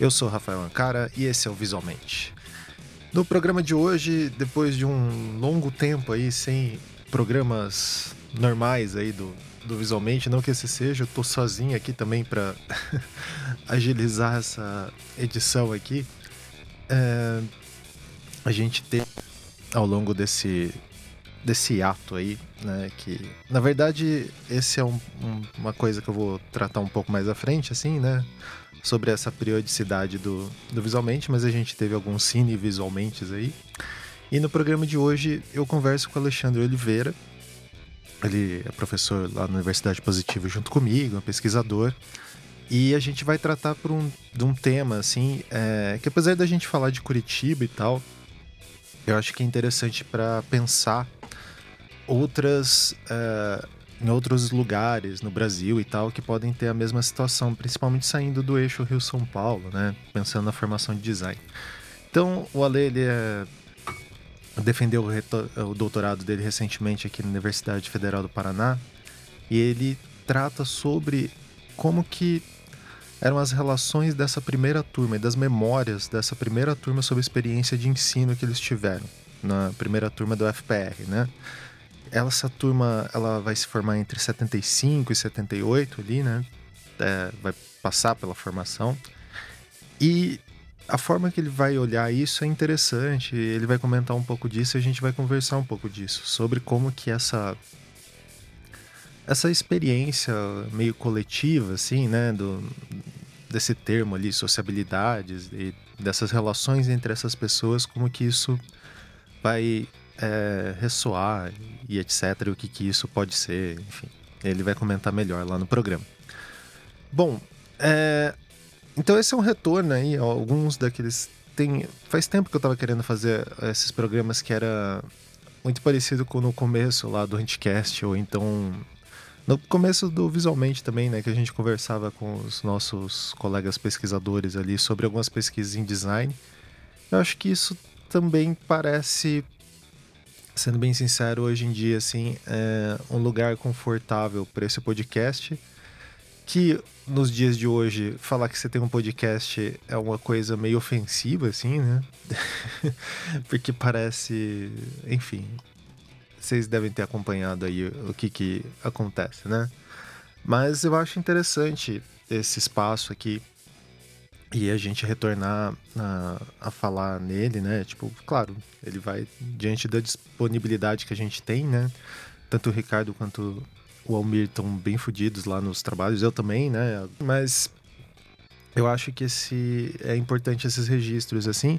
Eu sou Rafael Ancara e esse é o Visualmente. No programa de hoje, depois de um longo tempo aí sem programas normais aí do, do Visualmente, não que esse seja, eu tô sozinho aqui também para agilizar essa edição aqui. É, a gente tem ao longo desse desse ato aí, né? Que na verdade esse é um, um, uma coisa que eu vou tratar um pouco mais à frente, assim, né? Sobre essa periodicidade do, do visualmente, mas a gente teve alguns cine visualmente aí. E no programa de hoje eu converso com o Alexandre Oliveira. Ele é professor lá na Universidade Positiva junto comigo, é um pesquisador. E a gente vai tratar por um, de um tema, assim, é, que apesar da gente falar de Curitiba e tal, eu acho que é interessante para pensar outras uh, em outros lugares no Brasil e tal que podem ter a mesma situação, principalmente saindo do eixo Rio São Paulo, né? Pensando na formação de design. Então, o Ale ele é, defendeu o, o doutorado dele recentemente aqui na Universidade Federal do Paraná e ele trata sobre como que eram as relações dessa primeira turma e das memórias dessa primeira turma sobre a experiência de ensino que eles tiveram na primeira turma do FPR, né? Essa turma ela vai se formar entre 75 e 78 ali, né? É, vai passar pela formação. E a forma que ele vai olhar isso é interessante. Ele vai comentar um pouco disso e a gente vai conversar um pouco disso. Sobre como que essa essa experiência meio coletiva, assim, né? Do, desse termo ali, sociabilidades, e dessas relações entre essas pessoas, como que isso vai é, ressoar e etc. O que, que isso pode ser, enfim. Ele vai comentar melhor lá no programa. Bom, é, então esse é um retorno aí, alguns daqueles. Tem, faz tempo que eu estava querendo fazer esses programas que era muito parecido com no começo lá do Anticast, ou então no começo do Visualmente também, né, que a gente conversava com os nossos colegas pesquisadores ali sobre algumas pesquisas em design. Eu acho que isso também parece sendo bem sincero, hoje em dia, assim, é um lugar confortável para esse podcast. Que nos dias de hoje, falar que você tem um podcast é uma coisa meio ofensiva, assim, né? Porque parece. Enfim. Vocês devem ter acompanhado aí o que, que acontece, né? Mas eu acho interessante esse espaço aqui e a gente retornar a, a, falar nele, né? Tipo, claro, ele vai diante da disponibilidade que a gente tem, né? Tanto o Ricardo quanto o Almir estão bem fodidos lá nos trabalhos, eu também, né? Mas eu acho que esse é importante esses registros, assim,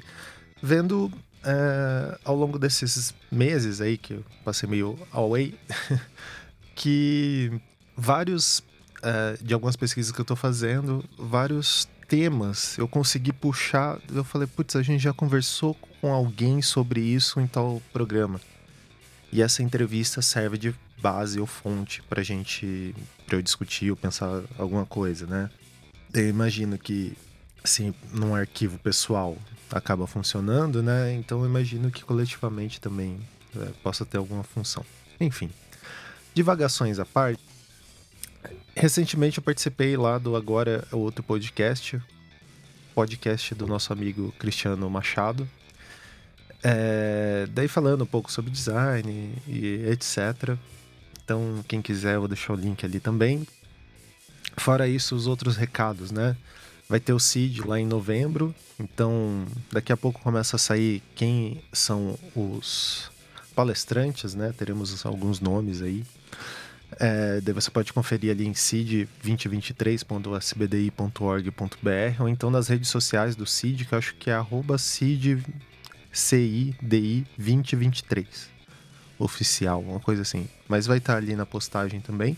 vendo é, ao longo desses meses aí que eu passei meio away, que vários é, de algumas pesquisas que eu estou fazendo, vários temas eu consegui puxar. Eu falei, putz, a gente já conversou com alguém sobre isso em tal programa. E essa entrevista serve de base ou fonte pra gente, pra eu discutir ou pensar alguma coisa, né? Eu imagino que, assim, num arquivo pessoal acaba funcionando, né? Então eu imagino que coletivamente também é, possa ter alguma função. Enfim, divagações à parte, Recentemente eu participei lá do Agora é Outro Podcast, podcast do nosso amigo Cristiano Machado. É, daí falando um pouco sobre design e etc. Então, quem quiser, eu vou deixar o link ali também. Fora isso, os outros recados, né? Vai ter o CID lá em novembro, então daqui a pouco começa a sair quem são os palestrantes, né? Teremos alguns nomes aí. É, daí você pode conferir ali em cid2023.sbdi.org.br ou então nas redes sociais do CID, que eu acho que é arroba CIDCIDI2023 oficial, uma coisa assim. Mas vai estar ali na postagem também.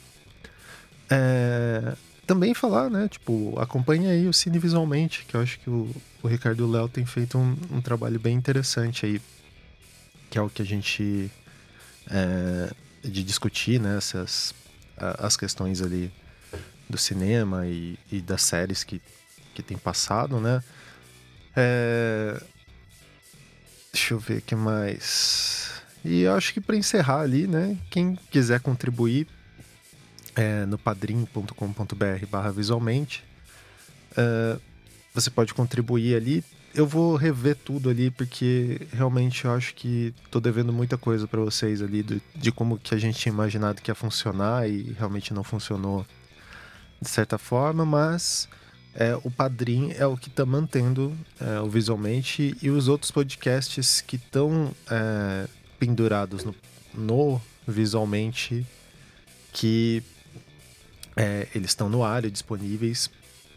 É, também falar, né? Tipo, acompanhe aí o Cine Visualmente, que eu acho que o, o Ricardo Léo tem feito um, um, trabalho bem interessante aí, que é o que a gente é, de discutir né, essas, as questões ali do cinema e, e das séries que, que tem passado, né? É... Deixa eu ver o que mais. E eu acho que para encerrar ali, né? Quem quiser contribuir é, no padrim.com.br barra visualmente. É, você pode contribuir ali. Eu vou rever tudo ali porque realmente eu acho que tô devendo muita coisa para vocês ali do, de como que a gente tinha imaginado que ia funcionar e realmente não funcionou de certa forma, mas é, o Padrim é o que está mantendo é, o visualmente e os outros podcasts que estão é, pendurados no, no, visualmente que é, eles estão no ar e disponíveis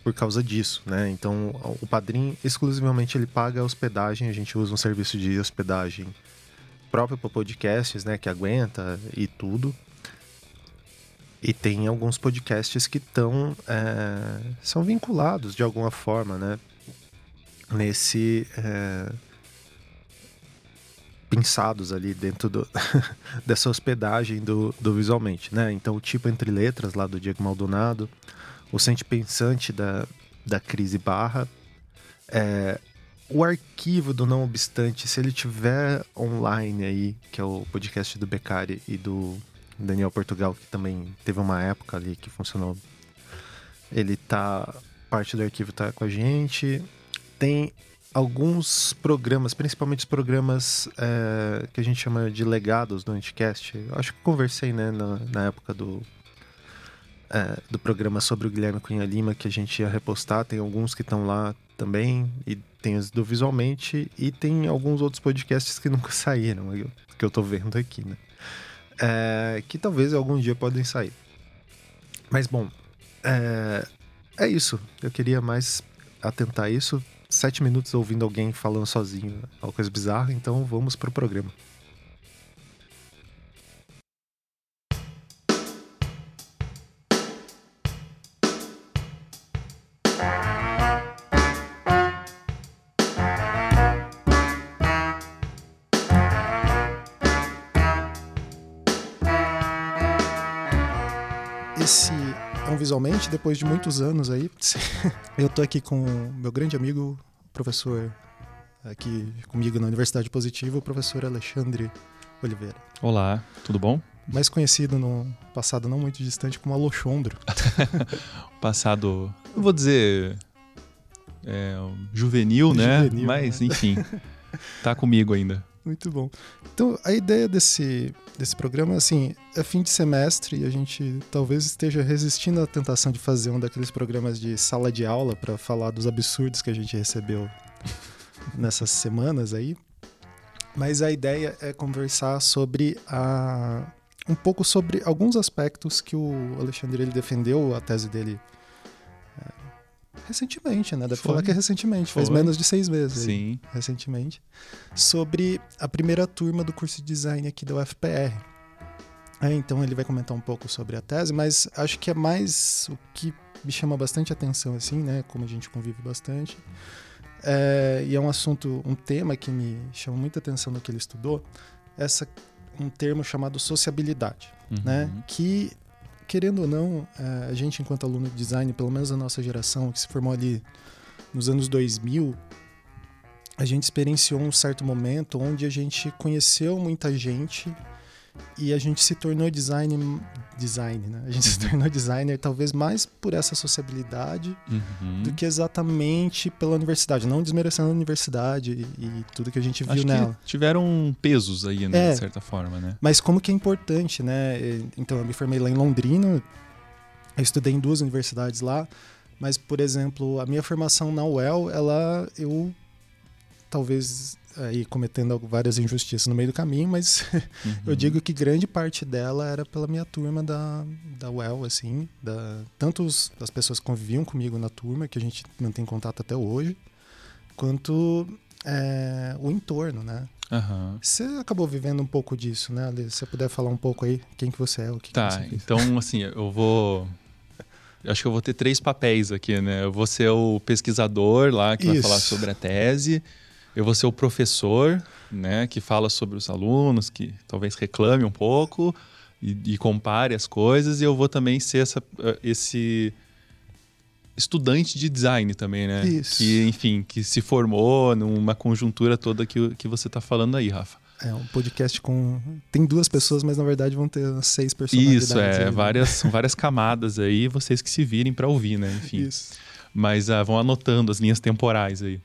por causa disso, né? Então o Padrim exclusivamente ele paga a hospedagem, a gente usa um serviço de hospedagem próprio para podcasts, né, que aguenta e tudo. E tem alguns podcasts que estão é, são vinculados de alguma forma, né? Nesse é, pensados ali dentro do, dessa hospedagem do, do visualmente, né? Então o tipo entre letras lá do Diego Maldonado, o sente pensante da, da Crise Barra, é, o arquivo do Não Obstante, se ele tiver online aí, que é o podcast do Beccari e do Daniel Portugal, que também teve uma época ali que funcionou. Ele tá. Parte do arquivo tá com a gente. Tem alguns programas, principalmente os programas é, que a gente chama de legados do Anticast. Eu acho que conversei, né, na, na época do. É, do programa sobre o Guilherme Cunha Lima que a gente ia repostar. Tem alguns que estão lá também, e tem os do Visualmente, e tem alguns outros podcasts que nunca saíram, que eu tô vendo aqui, né? é, que talvez algum dia podem sair. Mas bom, é, é isso. Eu queria mais atentar a isso. Sete minutos ouvindo alguém falando sozinho, é uma coisa bizarra, então vamos pro programa. Visualmente, depois de muitos anos aí. eu tô aqui com meu grande amigo, professor aqui comigo na Universidade Positiva, o professor Alexandre Oliveira. Olá, tudo bom? Mais conhecido no passado não muito distante como Alochondro. passado, eu vou dizer, é, juvenil, né? Juvenil, Mas, né? enfim, tá comigo ainda. Muito bom. Então, a ideia desse, desse programa, assim, é fim de semestre e a gente talvez esteja resistindo à tentação de fazer um daqueles programas de sala de aula para falar dos absurdos que a gente recebeu nessas semanas aí. Mas a ideia é conversar sobre a um pouco sobre alguns aspectos que o Alexandre ele defendeu a tese dele recentemente, né? Deve Foi. falar que é recentemente, Foi. faz menos de seis meses. Sim. Aí, recentemente. Sobre a primeira turma do curso de design aqui da UFPR. É, então ele vai comentar um pouco sobre a tese, mas acho que é mais o que me chama bastante atenção, assim, né? Como a gente convive bastante. É, e é um assunto, um tema que me chama muita atenção no que ele estudou, essa um termo chamado sociabilidade, uhum. né? Que querendo ou não, é, a gente, enquanto aluno de design, pelo menos a nossa geração, que se formou ali nos anos 2000, a gente experienciou um certo momento onde a gente conheceu muita gente e a gente se tornou design, design, né? A gente se tornou designer talvez mais por essa sociabilidade uhum. do que exatamente pela universidade, não desmerecendo a universidade e, e tudo que a gente viu Acho nela. tiveram pesos aí, né, é, de certa forma, né? Mas como que é importante, né? Então eu me formei lá em Londrina, eu estudei em duas universidades lá, mas por exemplo, a minha formação na UEL, ela eu talvez aí cometendo várias injustiças no meio do caminho, mas uhum. eu digo que grande parte dela era pela minha turma da, da UEL, assim, da, tanto os, as pessoas que conviviam comigo na turma, que a gente mantém contato até hoje, quanto é, o entorno, né? Uhum. Você acabou vivendo um pouco disso, né, Ale? Se você puder falar um pouco aí, quem que você é, o que Tá, que então, assim, eu vou... Acho que eu vou ter três papéis aqui, né? Eu vou ser o pesquisador lá que Isso. vai falar sobre a tese eu vou ser o professor, né, que fala sobre os alunos, que talvez reclame um pouco e, e compare as coisas, e eu vou também ser essa, eh, esse estudante de design também, né? Isso. Que, enfim, que se formou numa conjuntura toda que, que você está falando aí, Rafa. É um podcast com. Tem duas pessoas, mas na verdade vão ter seis personalidades. Isso, é. Aí, né? várias, várias camadas aí, vocês que se virem para ouvir, né? Enfim. Isso. Mas uh, vão anotando as linhas temporais aí.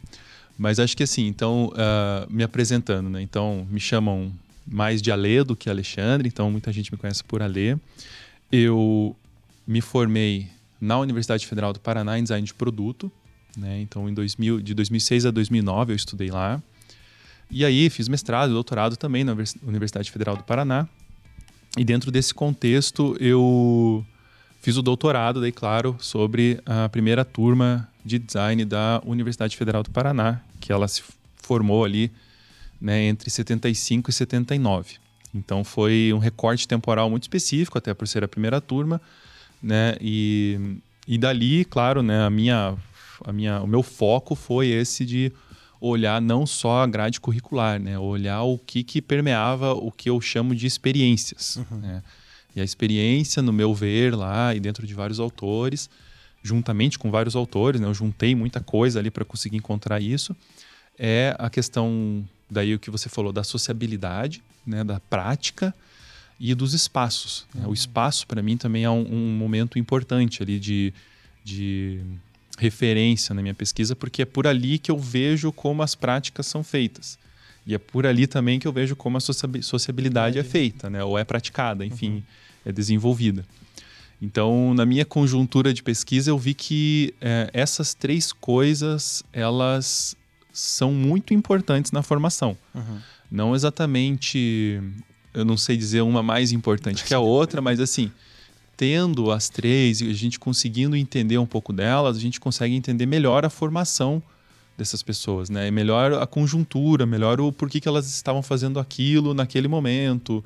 Mas acho que assim, então, uh, me apresentando, né? Então, me chamam mais de Alê do que Alexandre, então muita gente me conhece por Alê. Eu me formei na Universidade Federal do Paraná em design de produto, né? Então, em 2000, de 2006 a 2009 eu estudei lá. E aí fiz mestrado e doutorado também na Universidade Federal do Paraná. E dentro desse contexto eu fiz o doutorado, daí claro, sobre a primeira turma de design da Universidade Federal do Paraná, que ela se formou ali né, entre 75 e 79. Então foi um recorte temporal muito específico, até por ser a primeira turma, né? E, e dali, claro, né, a minha, a minha, o meu foco foi esse de olhar não só a grade curricular, né? Olhar o que, que permeava o que eu chamo de experiências. Uhum. Né? E a experiência, no meu ver, lá e dentro de vários autores, juntamente com vários autores, né, eu juntei muita coisa ali para conseguir encontrar isso, é a questão, daí o que você falou, da sociabilidade, né, da prática e dos espaços. Né? O espaço, para mim, também é um, um, momento importante ali de, de referência na minha pesquisa, porque é por ali que eu vejo como as práticas são feitas. E é por ali também que eu vejo como a sociabilidade é feita, né? ou é praticada, enfim, uhum. é desenvolvida. Então, na minha conjuntura de pesquisa, eu vi que é, essas três coisas elas são muito importantes na formação. Uhum. Não exatamente, eu não sei dizer uma mais importante que a outra, mas assim, tendo as três e a gente conseguindo entender um pouco delas, a gente consegue entender melhor a formação dessas pessoas, né? Melhor a conjuntura, melhor o porquê que elas estavam fazendo aquilo naquele momento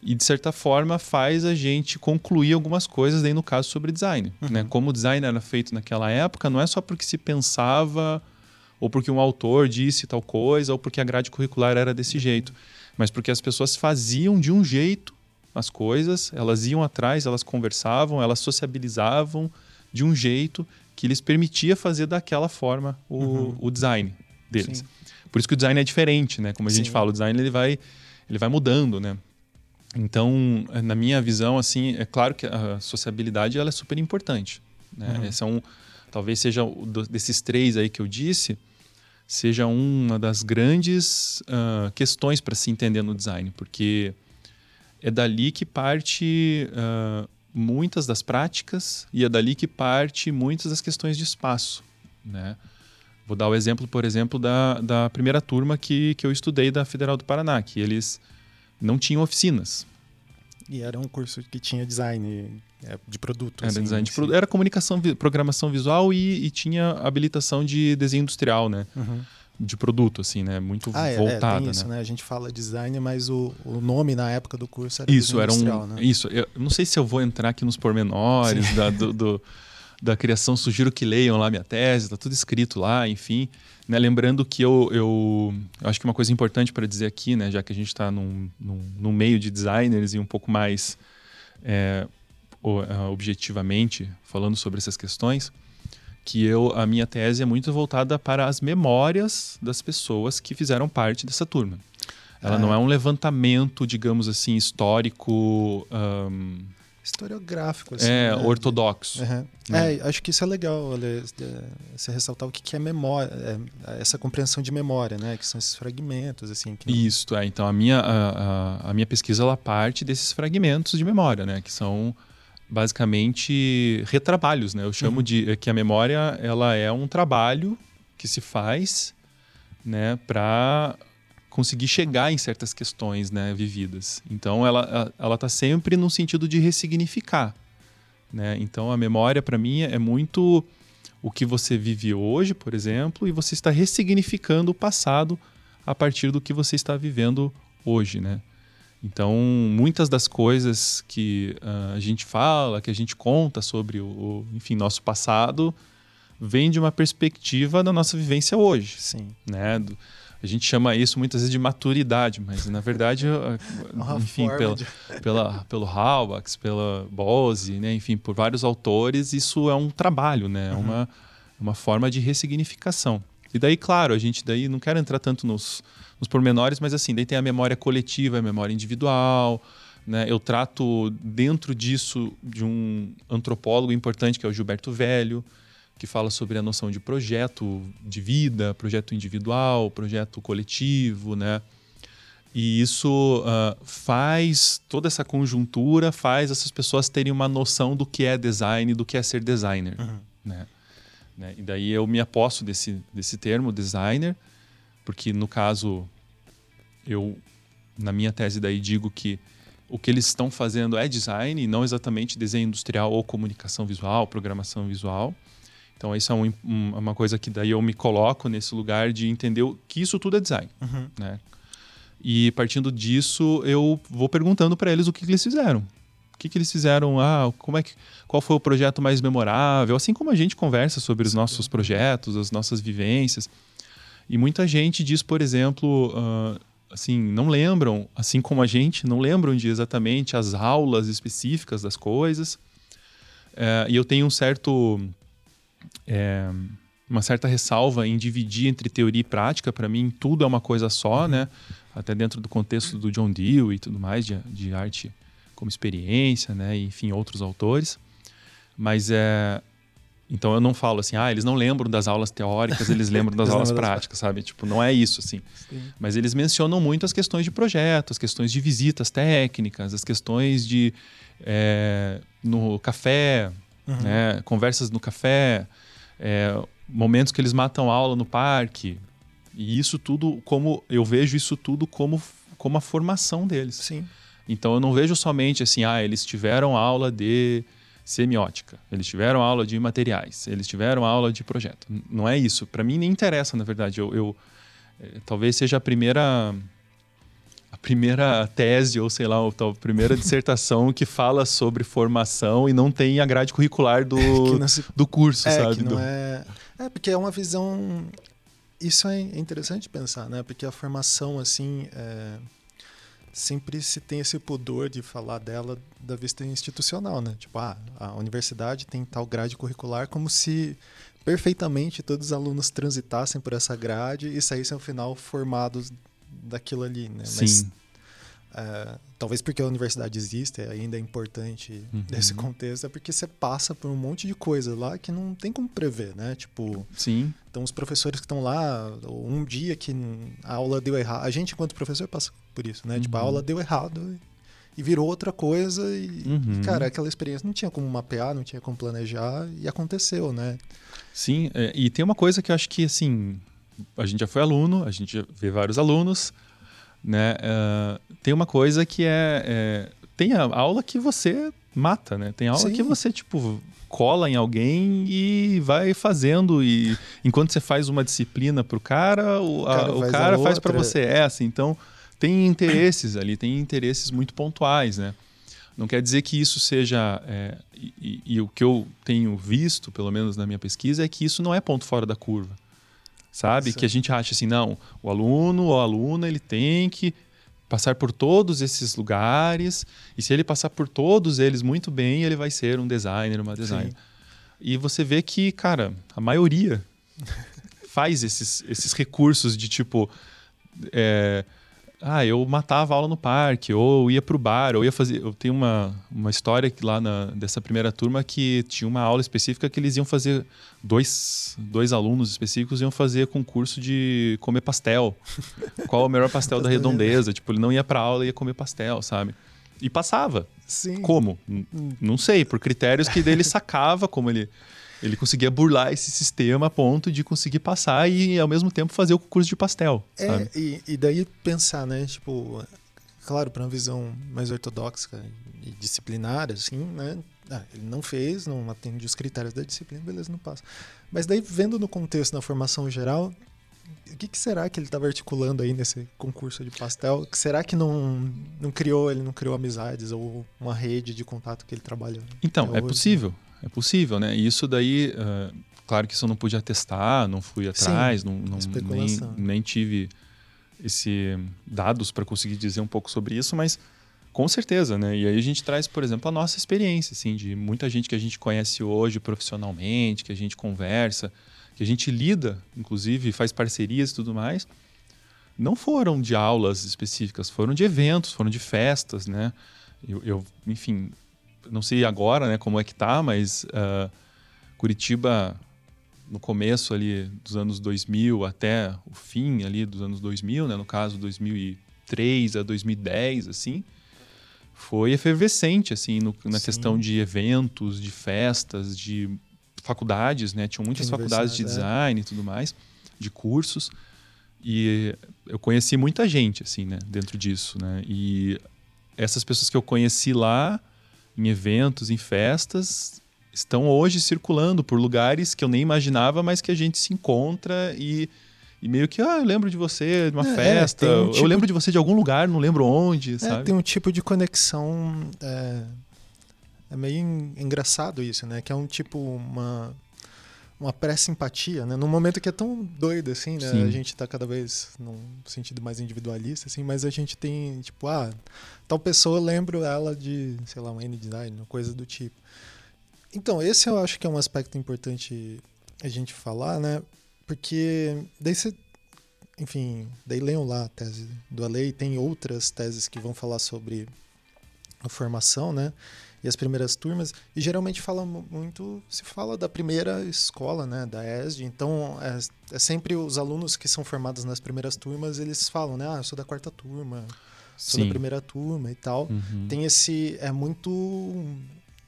e de certa forma faz a gente concluir algumas coisas aí no caso sobre design, uhum. né? Como o design era feito naquela época, não é só porque se pensava ou porque um autor disse tal coisa ou porque a grade curricular era desse jeito, mas porque as pessoas faziam de um jeito as coisas, elas iam atrás, elas conversavam, elas sociabilizavam de um jeito que lhes permitia fazer daquela forma o, uhum. o design deles. Sim. Por isso que o design é diferente, né? Como a Sim. gente fala, o design ele vai ele vai mudando, né? Então, na minha visão, assim, é claro que a sociabilidade ela é super importante. Né? Uhum. Esse é um, talvez seja desses três aí que eu disse, seja uma das grandes uh, questões para se entender no design, porque é dali que parte uh, muitas das práticas e é dali que parte muitas das questões de espaço, né? Vou dar o exemplo, por exemplo, da, da primeira turma que, que eu estudei da Federal do Paraná, que eles não tinham oficinas. E era um curso que tinha design é, de produto. Era assim, design de produto. Era comunicação, programação visual e, e, tinha habilitação de desenho industrial, né? Uhum. De produto, assim, né? Muito ah, é, voltada. É, isso, né? né? A gente fala design, mas o, o nome na época do curso era isso, era um, né? Isso, eu não sei se eu vou entrar aqui nos pormenores da, do, do, da criação, sugiro que leiam lá minha tese, tá tudo escrito lá, enfim. Né, lembrando que eu, eu, eu, acho que uma coisa importante para dizer aqui, né, já que a gente está num, num, num, meio de designers e um pouco mais é, objetivamente falando sobre essas questões, que eu a minha tese é muito voltada para as memórias das pessoas que fizeram parte dessa turma. Ela não é um levantamento, digamos assim, histórico. Um, historiográfico. Assim, é, né? ortodoxo. Uhum. Né? É, acho que isso é legal, você ressaltar o que é memória, é, essa compreensão de memória, né? Que são esses fragmentos, assim. Que não... Isso, é. Então, a minha, a, a, a, minha pesquisa, ela parte desses fragmentos de memória, né? Que são basicamente retrabalhos, né? Eu chamo uhum. de é que a memória, ela é um trabalho que se faz, né? Para conseguir chegar em certas questões né, vividas. Então, ela ela está sempre no sentido de ressignificar. Né? Então, a memória, para mim, é muito o que você vive hoje, por exemplo, e você está ressignificando o passado a partir do que você está vivendo hoje. Né? Então, muitas das coisas que uh, a gente fala, que a gente conta sobre o, o enfim, nosso passado, vem de uma perspectiva da nossa vivência hoje. Sim. Né? Do, a gente chama isso muitas vezes de maturidade, mas na verdade, enfim, pela, de... pela, pelo Halbach, pela Bose, né, enfim, por vários autores, isso é um trabalho, né, uhum. uma, uma forma de ressignificação. E daí, claro, a gente daí não quer entrar tanto nos, nos pormenores, mas assim, daí tem a memória coletiva, a memória individual, né? Eu trato dentro disso de um antropólogo importante que é o Gilberto Velho, que fala sobre a noção de projeto de vida, projeto individual, projeto coletivo, né? E isso uh, faz toda essa conjuntura, faz essas pessoas terem uma noção do que é design, do que é ser designer, uhum. né? né? E daí eu me aposto desse, desse termo, designer, porque no caso eu na minha tese daí digo que o que eles estão fazendo é design e não exatamente desenho industrial ou comunicação visual, programação visual. Então isso é um, um, uma coisa que daí eu me coloco nesse lugar de entender que isso tudo é design, uhum. né? E partindo disso eu vou perguntando para eles o que, que, eles fizeram. O que, que eles fizeram? Ah, como é que, qual foi o projeto mais memorável? Assim como a gente conversa sobre os nossos projetos, as nossas vivências. E muita gente diz, por exemplo, uh, assim, não lembram, assim como a gente, não lembram de exatamente as aulas específicas das coisas. É, e eu tenho um certo. É, uma certa ressalva em dividir entre teoria e prática. Para mim, tudo é uma coisa só, né? Até dentro do contexto do John Dewey e tudo mais, de, de arte como experiência, né? Enfim, outros autores. Mas é, então eu não falo assim, ah, eles não lembram das aulas teóricas, eles lembram das aulas práticas, sabe? Tipo, não é isso assim. Sim. Mas eles mencionam muito as questões de projeto, as questões de visitas técnicas, as questões de é, no café, uhum. né? conversas no café, é, momentos que eles matam aula no parque. E isso tudo, como eu vejo isso tudo como, como a formação deles. Sim. Então eu não vejo somente assim, ah, eles tiveram aula de semiótica, eles tiveram aula de materiais, eles tiveram aula de projeto. Não é isso. Para mim nem interessa, na verdade. Eu, eu é, talvez seja a primeira a primeira tese ou sei lá, a primeira dissertação que fala sobre formação e não tem a grade curricular do, se... do curso, é, sabe? Que não é... é porque é uma visão isso é interessante pensar, né? Porque a formação assim é sempre se tem esse pudor de falar dela da vista institucional, né? Tipo, ah, a universidade tem tal grade curricular como se perfeitamente todos os alunos transitassem por essa grade e saíssem ao final formados daquilo ali, né? Sim. Mas Uh, talvez porque a universidade existe, ainda é importante uhum. nesse contexto, é porque você passa por um monte de coisa lá que não tem como prever, né? Tipo, Sim. Então, os professores que estão lá, um dia que a aula deu errado, a gente, enquanto professor, passa por isso, né? Uhum. Tipo, a aula uhum. deu errado e virou outra coisa e, uhum. cara, aquela experiência não tinha como mapear, não tinha como planejar e aconteceu, né? Sim, é, e tem uma coisa que eu acho que, assim, a gente já foi aluno, a gente já vê vários alunos, né? Uh, tem uma coisa que é, é, tem a aula que você mata, né? Tem aula Sim. que você tipo cola em alguém e vai fazendo e enquanto você faz uma disciplina pro cara, o, o cara, faz, cara faz para você essa. Então tem interesses ali, tem interesses muito pontuais, né? Não quer dizer que isso seja. É, e, e, o que eu tenho visto, pelo menos na minha pesquisa, é que isso não é ponto fora da curva sabe? Sim. Que a gente acha assim, não, o aluno ou a aluna ele tem que passar por todos esses lugares e se ele passar por todos eles muito bem, ele vai ser um designer, uma designer. Sim. E você vê que, cara, a maioria faz esses, esses recursos de tipo. É, ah, eu matava aula no parque, ou ia para o bar, ou ia fazer. Eu tenho uma, uma história lá na, dessa primeira turma que tinha uma aula específica que eles iam fazer. Dois, dois alunos específicos iam fazer concurso de comer pastel. Qual é o melhor pastel da redondeza? Tipo, ele não ia para aula, ia comer pastel, sabe? E passava. Sim. Como? Não sei, por critérios que dele sacava, como ele ele conseguia burlar esse sistema a ponto de conseguir passar e, ao mesmo tempo, fazer o curso de pastel. É, e, e, daí pensar, né? Tipo, claro, para uma visão mais ortodoxa e disciplinar, assim, né? Ah, ele não fez, não atende os critérios da disciplina, beleza, não passa. Mas daí, vendo no contexto, na formação geral, o que, que, será que ele estava articulando aí nesse concurso de pastel? Será que não, não criou, ele não criou amizades ou uma rede de contato que ele trabalha? Então, é possível. É possível, né? E isso daí, uh, claro que isso eu não pude atestar, não fui atrás, Sim, não, não nem, nem tive esse dados para conseguir dizer um pouco sobre isso, mas com certeza, né? E aí a gente traz, por exemplo, a nossa experiência, assim, de muita gente que a gente conhece hoje profissionalmente, que a gente conversa, que a gente lida, inclusive faz parcerias e tudo mais, não foram de aulas específicas, foram de eventos, foram de festas, né? Eu, eu enfim, não sei agora né, como é que tá, mas uh, Curitiba no começo ali dos anos 2000 até o fim ali dos anos 2000, né? No caso 2003 a 2010, assim, foi efervescente assim no, na Sim. questão de eventos, de festas, de faculdades, né? Tinham muitas faculdades de é. design é. e tudo mais, de cursos. E eu conheci muita gente assim, né, dentro disso, né? E essas pessoas que eu conheci lá em eventos, em festas, estão hoje circulando por lugares que eu nem imaginava, mas que a gente se encontra e, e meio que, ah, eu lembro de você de uma é, festa, é, um tipo... eu lembro de você de algum lugar, não lembro onde, é, sabe? Tem um tipo de conexão. É, é meio engraçado isso, né? Que é um tipo, uma uma pré-simpatia, né? Num momento que é tão doido, assim, né? Sim. A gente tá cada vez num sentido mais individualista, assim, mas a gente tem, tipo, ah, tal pessoa, eu lembro ela de, sei lá, um N-Design, coisa do tipo. Então, esse eu acho que é um aspecto importante a gente falar, né? Porque daí você, enfim, daí leiam lá a tese do Ale e tem outras teses que vão falar sobre a formação, né? E as primeiras turmas, e geralmente fala muito, se fala da primeira escola, né, da ESD, então é, é sempre os alunos que são formados nas primeiras turmas, eles falam, né, ah, eu sou da quarta turma, sou Sim. da primeira turma e tal. Uhum. Tem esse, é muito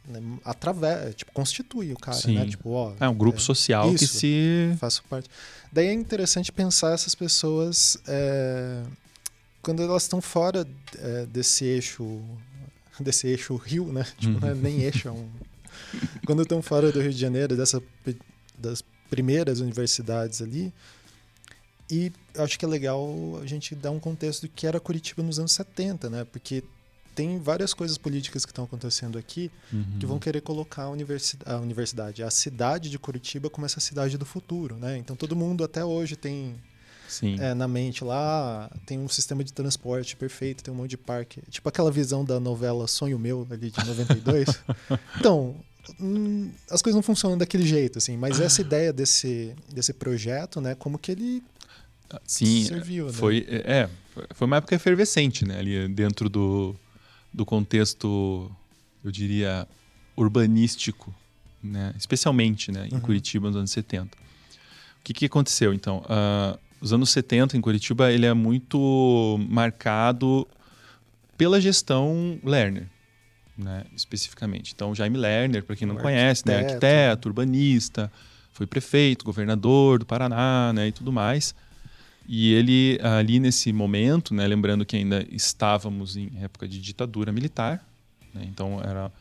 né, através, tipo, constitui o cara, né, Sim. né? Tipo, ó, é um grupo é, social isso, que se faço parte. Daí é interessante pensar essas pessoas é, quando elas estão fora é, desse eixo, desse eixo Rio, né? Tipo, uhum. não é uhum. nem eixo, é um... quando estão fora do Rio de Janeiro, dessa das primeiras universidades ali. E acho que é legal a gente dar um contexto do que era Curitiba nos anos 70, né? Porque tem várias coisas políticas que estão acontecendo aqui uhum. que vão querer colocar a universidade, a universidade, a cidade de Curitiba como essa cidade do futuro, né? Então todo mundo até hoje tem é, na mente lá, tem um sistema de transporte perfeito, tem um monte de parque. Tipo aquela visão da novela Sonho Meu, ali de 92. então, hum, as coisas não funcionam daquele jeito, assim, mas essa ideia desse, desse projeto, né, como que ele Sim, serviu, foi, né? é, foi uma época efervescente, né, ali dentro do, do contexto, eu diria, urbanístico, né? especialmente né, em uhum. Curitiba nos anos 70. O que, que aconteceu, então? Uh, os anos 70 em Curitiba ele é muito marcado pela gestão Lerner, né, especificamente. Então, Jaime Lerner, para quem não conhece, arquiteto. Né, arquiteto, urbanista, foi prefeito, governador do Paraná né, e tudo mais. E ele, ali nesse momento, né, lembrando que ainda estávamos em época de ditadura militar, né, então era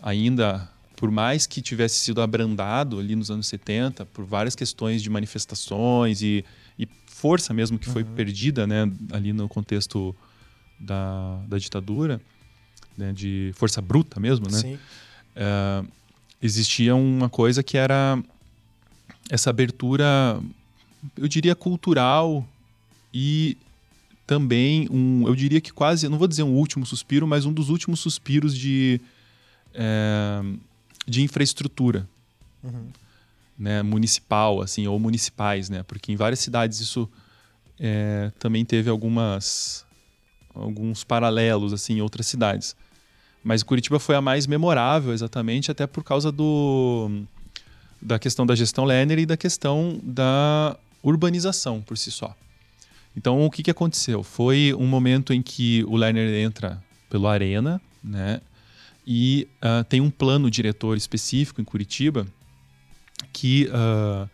ainda, por mais que tivesse sido abrandado ali nos anos 70, por várias questões de manifestações e, e força mesmo que foi uhum. perdida né, ali no contexto da, da ditadura, né, de força bruta mesmo, né? É, existia uma coisa que era essa abertura eu diria cultural e também um, eu diria que quase, não vou dizer um último suspiro, mas um dos últimos suspiros de, é, de infraestrutura uhum. né, municipal, assim, ou municipais, né? Porque em várias cidades isso é, também teve algumas alguns paralelos assim em outras cidades. Mas Curitiba foi a mais memorável, exatamente, até por causa do da questão da gestão Lerner e da questão da urbanização por si só. Então, o que, que aconteceu? Foi um momento em que o Lerner entra pelo Arena, né? E uh, tem um plano diretor específico em Curitiba que uh,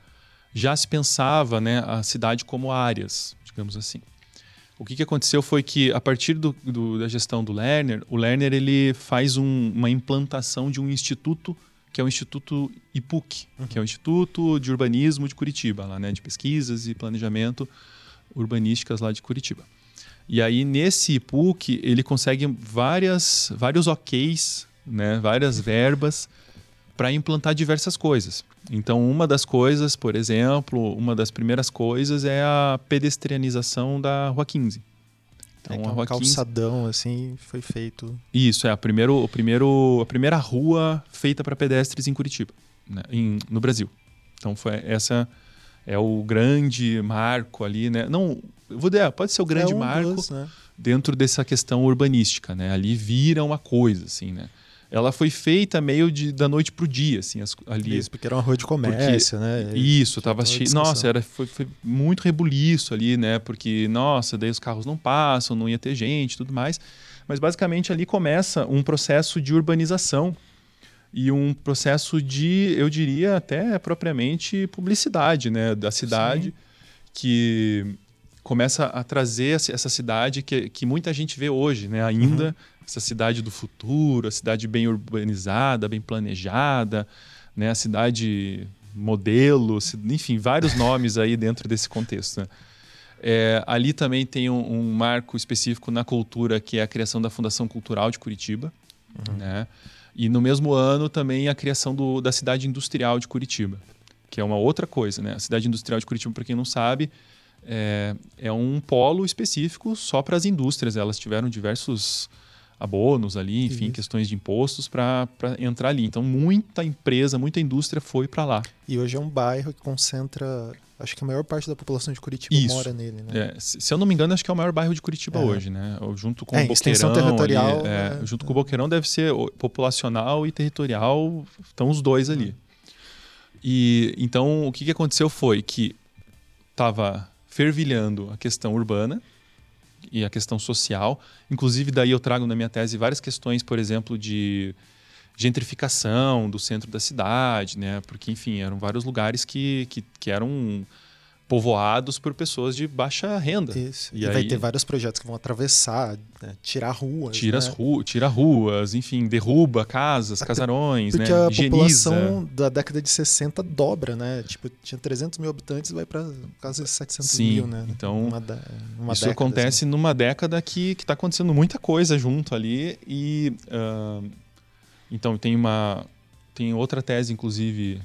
já se pensava né, a cidade como áreas, digamos assim. O que, que aconteceu foi que, a partir do, do, da gestão do Lerner, o Lerner ele faz um, uma implantação de um instituto que é o Instituto IPUC, uhum. que é o Instituto de Urbanismo de Curitiba, lá, né, de pesquisas e planejamento urbanísticas lá de Curitiba. E aí nesse IPUC ele consegue várias, vários OKs, né, várias verbas para implantar diversas coisas. Então uma das coisas, por exemplo, uma das primeiras coisas é a pedestrianização da Rua 15. Então, é, é um calçadão, assim, foi feito. Isso, é a, primeiro, o primeiro, a primeira rua feita para pedestres em Curitiba, né? em, no Brasil. Então, foi essa é o grande marco ali, né? Não, vou dizer, pode ser o grande é um marco dos, né? dentro dessa questão urbanística, né? Ali vira uma coisa, assim, né? Ela foi feita meio de, da noite para o dia, assim, as, ali. Isso, porque era uma rua de comércio, porque, né? Isso, tava cheio. Nossa, era, foi, foi, muito rebuliço ali, né? Porque, nossa, daí os carros não passam, não ia ter gente tudo mais. Mas basicamente ali começa um processo de urbanização e um processo de, eu diria até propriamente publicidade, né? Da cidade, Sim. que começa a trazer essa cidade que, que muita gente vê hoje, né? Ainda. Uhum essa cidade do futuro, a cidade bem urbanizada, bem planejada, né? a cidade modelo, enfim, vários nomes aí dentro desse contexto. Né? É, ali também tem um, um, marco específico na cultura, que é a criação da Fundação Cultural de Curitiba. Uhum. Né? E no mesmo ano também a criação do, da Cidade Industrial de Curitiba, que é uma outra coisa. Né? A Cidade Industrial de Curitiba, para quem não sabe, é, é um polo específico só para as indústrias. Elas tiveram diversos abonos ali, enfim, Isso. questões de impostos para entrar ali. Então, muita empresa, muita indústria foi para lá. E hoje é um bairro que concentra, acho que a maior parte da população de Curitiba Isso. mora nele, né? É, se eu não me engano, acho que é o maior bairro de Curitiba é. hoje, né? Junto com é, o Boqueirão. territorial. Ali, é, é, junto com o Boqueirão deve ser populacional e territorial, estão os dois ali. Hum. E então o que aconteceu foi que estava fervilhando a questão urbana, e a questão social. Inclusive, daí eu trago na minha tese várias questões, por exemplo, de gentrificação do centro da cidade, né? Porque, enfim, eram vários lugares que, que, que eram povoados por pessoas de baixa renda. Isso. E, e aí, vai ter vários projetos que vão atravessar, né? tirar ruas. Tira, né? ru tira ruas, enfim, derruba casas, Até casarões, porque né? a Higieniza. população da década de 60 dobra, né? Tipo, tinha 300 mil habitantes vai para quase 700 Sim, mil, né? Então, uma, uma isso década, acontece assim. numa década que está acontecendo muita coisa junto ali e... Uh, então, tem uma... Tem outra tese, inclusive,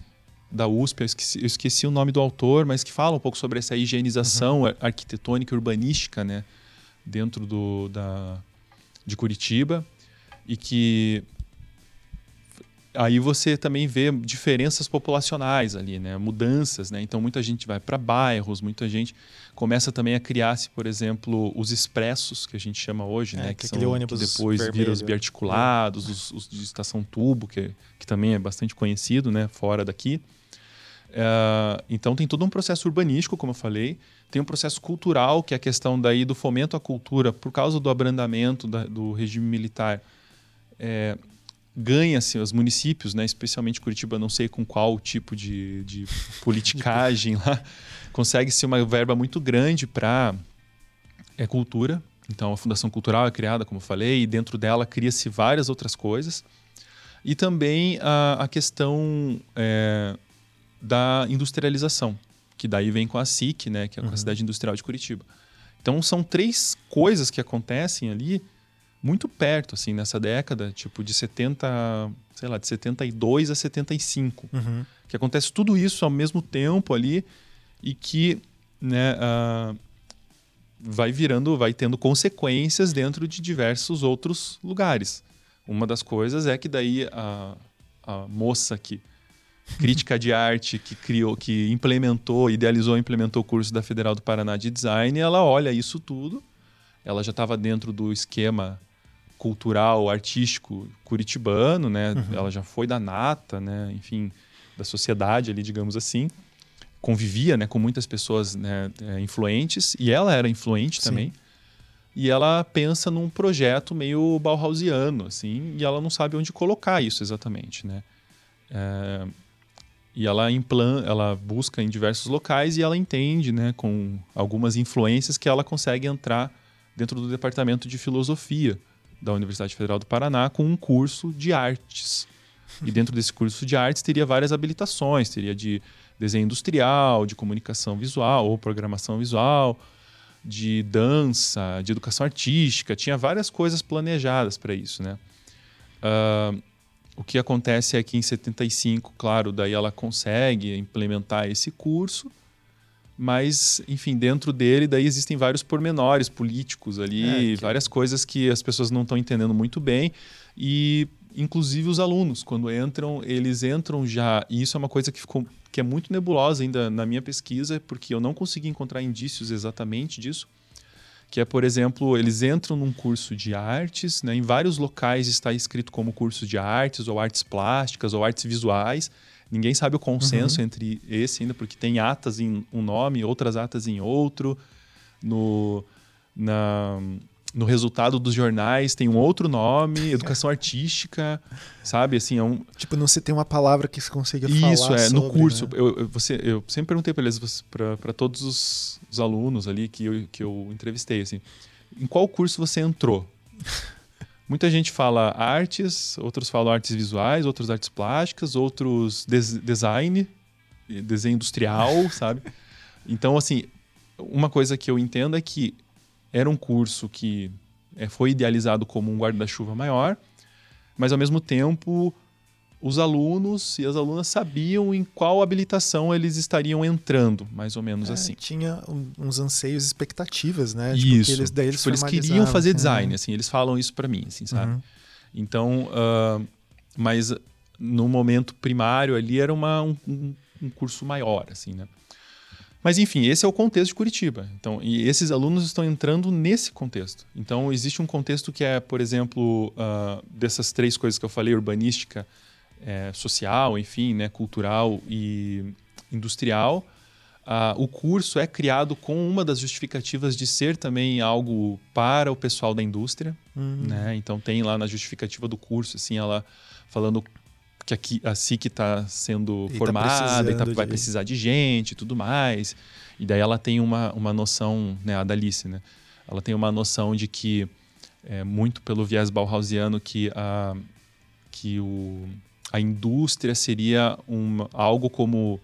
da USP, eu esqueci, eu esqueci, o nome do autor, mas que fala um pouco sobre essa higienização uhum. arquitetônica e urbanística né, dentro do, da, de Curitiba e que aí você também vê diferenças populacionais ali, né? mudanças. Né? Então, muita gente vai para bairros, muita gente começa também a criar-se, por exemplo, os expressos, que a gente chama hoje, é, né? que, são que depois vermelho. viram os biarticulados, é. os, os, de estação tubo, que, que também é bastante conhecido né? fora daqui. Uh, então tem todo um processo urbanístico, como eu falei, tem um processo cultural, que é a questão daí do fomento à cultura, por causa do abrandamento da, do regime militar. É, ganha-se os municípios, né, especialmente Curitiba, não sei com qual tipo de, de politicagem lá, consegue-se uma verba muito grande para é, cultura. Então a Fundação Cultural é criada, como eu falei, e dentro dela cria-se várias outras coisas. E também a, a questão é, da industrialização, que daí vem com a SIC, né, que é a uhum. Cidade Industrial de Curitiba. Então são três coisas que acontecem ali muito perto, assim, nessa década, tipo de 70, sei lá, de 72 a 75. Uhum. Que acontece tudo isso ao mesmo tempo ali e que, né, uh, vai virando, vai tendo consequências dentro de diversos outros lugares. Uma das coisas é que daí a, a moça que crítica de arte que criou, que implementou, idealizou e implementou o curso da Federal do Paraná de Design, ela olha isso tudo. Ela já estava dentro do esquema cultural, artístico curitibano, né? Uhum. Ela já foi da nata, né? Enfim, da sociedade ali, digamos assim. Convivia, né, com muitas pessoas né, é, influentes e ela era influente Sim. também. E ela pensa num projeto meio Bauhausiano, assim, e ela não sabe onde colocar isso exatamente, né? É, e ela implanta, ela busca em diversos locais e ela entende, né, com algumas influências que ela consegue entrar dentro do departamento de filosofia da Universidade Federal do Paraná com um curso de artes. E dentro desse curso de artes teria várias habilitações, teria de desenho industrial, de comunicação visual ou programação visual, de dança, de educação artística, tinha várias coisas planejadas para isso, né? Uh, o que acontece é que em 75, claro, daí ela consegue implementar esse curso, mas, enfim, dentro dele daí existem vários pormenores políticos ali, é, que... várias coisas que as pessoas não estão entendendo muito bem e inclusive os alunos, quando entram, eles entram já, e isso é uma coisa que ficou que é muito nebulosa ainda na minha pesquisa, porque eu não consegui encontrar indícios exatamente disso, que é, por exemplo, eles entram num curso de artes, né? em vários locais está escrito como curso de artes, ou artes plásticas, ou artes visuais. Ninguém sabe o consenso uhum. entre esse ainda, porque tem atas em um nome, outras atas em outro. No, na, no resultado dos jornais tem um outro nome, educação artística, sabe? Assim, é um... Tipo, não se tem uma palavra que se consiga Isso, falar Isso, é. Sobre, no curso, né? eu, eu, você, eu sempre perguntei para eles, para todos os, os, alunos ali que eu, que eu entrevistei, assim, em qual curso você entrou? Muita gente fala artes, outros falam artes visuais, outros artes plásticas, outros des design, desenho industrial, sabe? Então, assim, uma coisa que eu entendo é que era um curso que é, foi idealizado como um guarda-chuva maior, mas ao mesmo tempo os alunos e as alunas sabiam em qual habilitação eles estariam entrando, mais ou menos é, assim. Tinha uns anseios, expectativas, né? Tipo, isso. eles, daí eles, tipo, eles queriam fazer design, assim, eles falam isso para mim, assim, sabe? Uhum. Então, uh, mas no momento primário ali era uma, um, um curso maior, assim, né? Mas enfim, esse é o contexto de Curitiba. Então, e esses alunos estão entrando nesse contexto. Então, existe um contexto que é, por exemplo, uh, dessas três coisas que eu falei, urbanística, é, social, enfim, né, cultural e industrial. Uh, o curso é criado com uma das justificativas de ser também algo para o pessoal da indústria. Uhum. Né? Então tem lá na justificativa do curso, assim, ela falando que aqui, a SIC está sendo e tá formada tá e tá, vai de... precisar de gente e tudo mais. E daí ela tem uma, uma noção, né, a Dalice, né? Ela tem uma noção de que, é, muito pelo viés bauhausiano, que a, que o, a indústria seria uma, algo como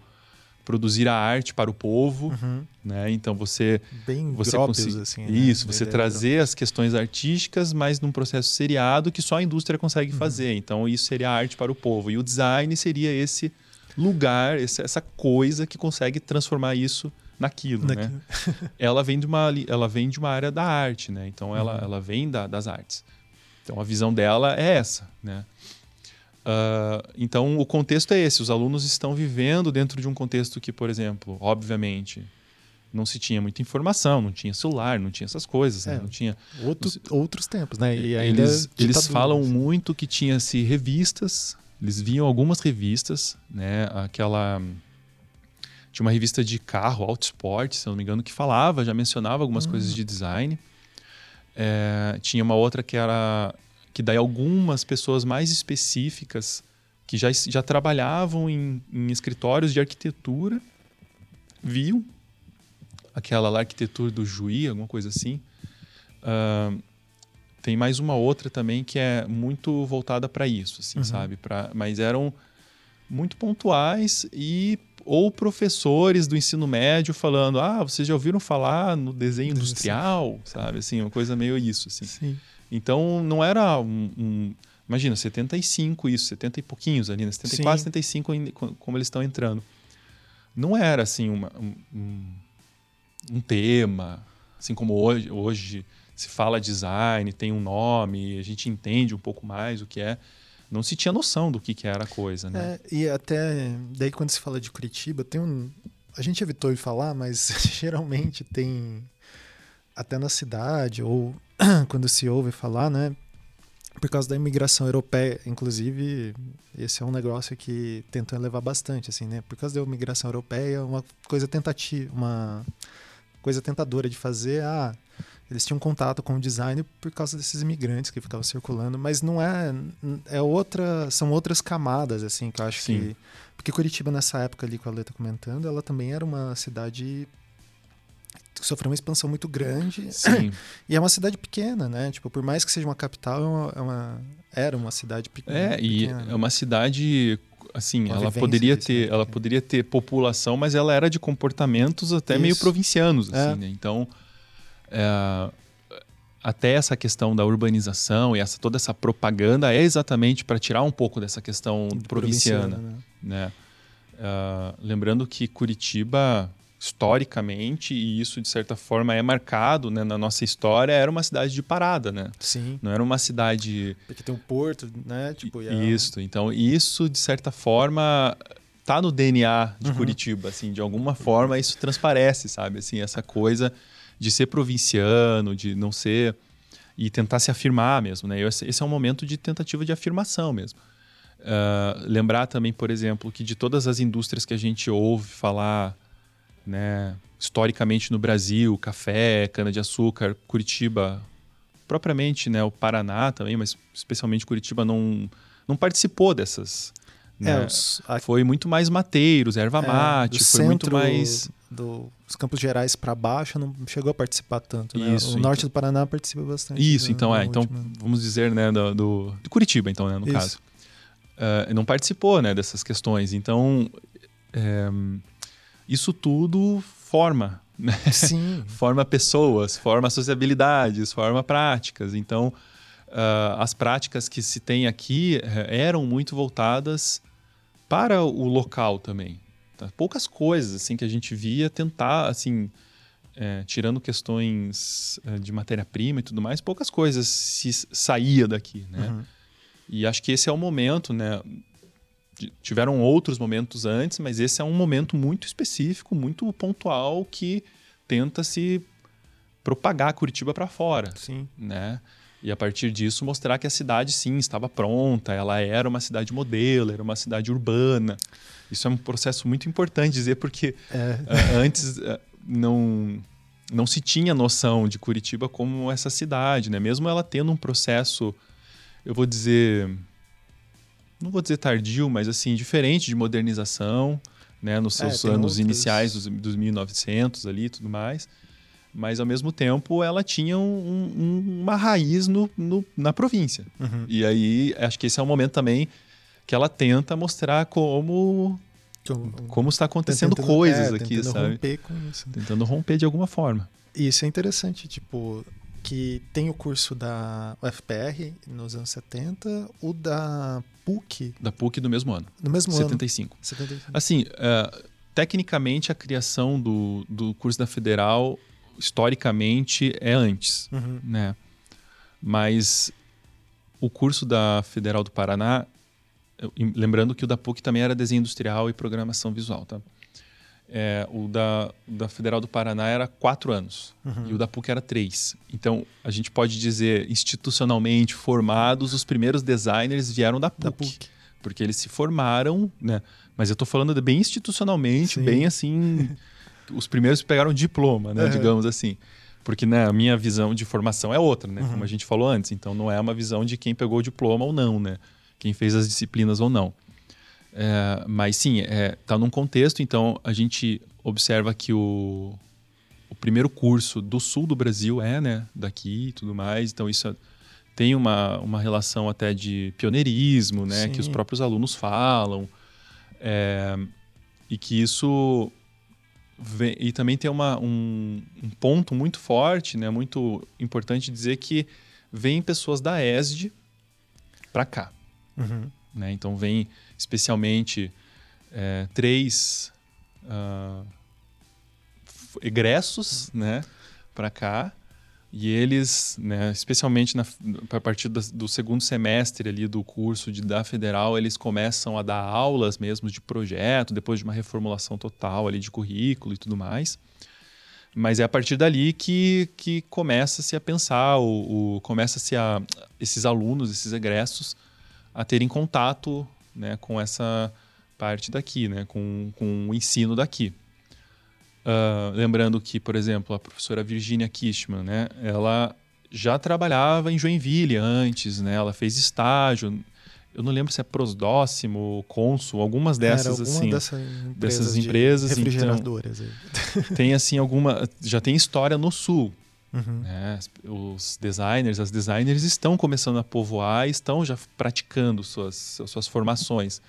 produzir a arte para o povo, uhum. né? Então você bem você conseguir assim, né? isso, você trazer as questões artísticas, mas num processo seriado que só a indústria consegue uhum. fazer. Então isso seria a arte para o povo e o design seria esse lugar, essa coisa que consegue transformar isso naquilo, né? naquilo. né? ela vem de uma ela vem de uma área da arte, né? Então ela uhum. ela vem da, das artes. Então a visão dela é essa, né? Uh, então, o contexto é esse: os alunos estão vivendo dentro de um contexto que, por exemplo, obviamente, não se tinha muita informação, não tinha celular, não tinha essas coisas, né? é, né? não tinha outro, outros tempos, né? E eles eles falam assim. muito que tinha-se revistas, eles viam algumas revistas, né? Aquela tinha uma revista de carro, Auto Sport, se eu não me engano, que falava, já mencionava algumas hum. coisas de design. É, tinha uma outra que era que daí algumas pessoas mais específicas que já, já trabalhavam em, em escritórios de arquitetura viam aquela lá, arquitetura do Juí, alguma coisa assim. Uh, tem mais uma outra também que é muito voltada para isso, assim, uhum. sabe? Pra, mas eram muito pontuais e ou professores do ensino médio falando, ah, vocês já ouviram falar no desenho industrial, sabe? Assim, uma coisa meio isso, assim. Sim. Então, não era um, um, Imagina, 75 isso, 70 e pouquinhos ali, né? 74, Sim. 75 como eles estão entrando. Não era, assim, uma, um, um tema, assim como hoje, hoje se fala design, tem um nome, a gente entende um pouco mais o que é. Não se tinha noção do que, que era a coisa, né? É, e até daí quando se fala de Curitiba, tem um... A gente evitou de falar, mas geralmente tem até na cidade ou quando se ouve falar, né? Por causa da imigração europeia, inclusive, esse é um negócio que tentam elevar bastante, assim, né? Por causa da imigração europeia, uma coisa tentativa, uma coisa tentadora de fazer, ah, eles tinham contato com o design por causa desses imigrantes que ficavam circulando, mas não é é outra, são outras camadas assim, que eu acho Sim. que porque Curitiba nessa época ali que a Lê tá comentando, ela também era uma cidade sofreu uma expansão muito grande. Sim. e é uma cidade pequena, né? Tipo, por mais que seja uma capital, é uma, é uma era uma cidade pequena. É, e é uma cidade assim, uma ela poderia ter, né? ela poderia ter população, mas ela era de comportamentos até Isso. meio provincianos, assim, é. né? Então, é, até essa questão da urbanização e essa toda essa propaganda é exatamente para tirar um pouco dessa questão de provinciana, né? né? Uh, lembrando que Curitiba historicamente, e isso de certa forma é marcado né, na nossa história, era uma cidade de parada, né? Sim. Não era uma cidade. Porque tem um porto, né? Tipo, é... Isso. Então, isso, de certa forma, tá no DNA de uhum. Curitiba, assim, de alguma forma isso transparece, sabe? Assim, essa coisa de ser provinciano, de não ser e tentar se afirmar mesmo, né? Esse é um momento de tentativa de afirmação mesmo. Uh, lembrar também, por exemplo, que de todas as indústrias que a gente ouve falar, né, historicamente no Brasil, café, cana-de-açúcar, Curitiba, propriamente, né, o Paraná também, mas especialmente Curitiba não, não participou dessas. Né? É, os, a... Foi muito mais mateiros, erva é, mate, foi muito mais. Do, dos Campos Gerais para baixo não chegou a participar tanto. Né? Isso, o norte então... do Paraná participa bastante. Isso, então é. Então, vamos dizer, né, do, do, de Curitiba, então, né, no Isso. caso uh, não participou né, dessas questões. Então, é, isso tudo forma. Né? Sim. forma pessoas, forma sociabilidades, forma práticas. Então, uh, as práticas que se tem aqui uh, eram muito voltadas para o local também. Tá? Poucas coisas assim que a gente via tentar assim é, tirando questões é, de matéria-prima e tudo mais, poucas coisas se saía daqui, né? Uhum. E acho que esse é o momento, né? Tiveram outros momentos antes, mas esse é um momento muito específico, muito pontual que tenta se propagar Curitiba para fora, sim. né? E a partir disso mostrar que a cidade sim estava pronta, ela era uma cidade modelo, era uma cidade urbana. Isso é um processo muito importante dizer porque é. uh, antes uh, não não se tinha noção de Curitiba como essa cidade, né? Mesmo ela tendo um processo eu vou dizer, não vou dizer tardio, mas assim, diferente de modernização, né, nos é, seus é, anos outros... iniciais dos, dos 1900 ali e tudo mais. Mas, ao mesmo tempo, ela tinha um, um, uma raiz no, no na província. Uhum. E aí, acho que esse é o momento também que ela tenta mostrar como como está acontecendo tentando, coisas é, aqui, sabe? Romper com isso. Tentando romper de alguma forma. E isso é interessante, tipo, que tem o curso da UFPR nos anos 70, o da PUC. Da PUC do mesmo ano. No mesmo 75. ano. 75. Assim, uh, tecnicamente a criação do, do curso da Federal, historicamente, é antes, uhum. né? Mas o curso da Federal do Paraná, lembrando que o da PUC também era desenho industrial e programação visual, tá? É, o da, da Federal do Paraná era quatro anos uhum. e o da PUC era três. Então, a gente pode dizer, institucionalmente formados, os primeiros designers vieram da PUC. Da PUC. Porque eles se formaram, né? Mas eu estou falando de bem institucionalmente, Sim. bem assim. os primeiros pegaram diploma, né? Uhum. Digamos assim. Porque né, a minha visão de formação é outra, né? Uhum. Como a gente falou antes. Então, não é uma visão de quem pegou o diploma ou não, né? Quem fez as disciplinas ou não. É, mas sim, está é, num contexto, então a gente observa que o, o primeiro curso do sul do Brasil é né, daqui e tudo mais, então isso tem uma, uma relação até de pioneirismo, né, que os próprios alunos falam, é, e que isso vem, e também tem uma, um, um, ponto muito forte, né, muito importante dizer que vem pessoas da ESD para cá. Uhum. Né? Então vem especialmente é, três uh, egressos né, para cá. E eles, né, especialmente na, a partir do, do segundo semestre ali do curso de, da Federal, eles começam a dar aulas mesmo de projeto, depois de uma reformulação total ali de currículo e tudo mais. Mas é a partir dali que, que começa-se a pensar, o, o começa-se a esses alunos, esses egressos, a terem contato né, com essa parte daqui, né, com, com o ensino daqui. Uh, lembrando que, por exemplo, a professora Virginia Kishman, né, ela já trabalhava em Joinville antes, né, ela fez estágio. Eu não lembro se é prosdóximo, cônsul, algumas dessas assim, dessa empresa dessas empresas, refrigeradoras. Então, tem assim alguma, já tem história no sul, Uhum. Né? Os designers, as designers estão começando a povoar, estão já praticando suas, suas formações.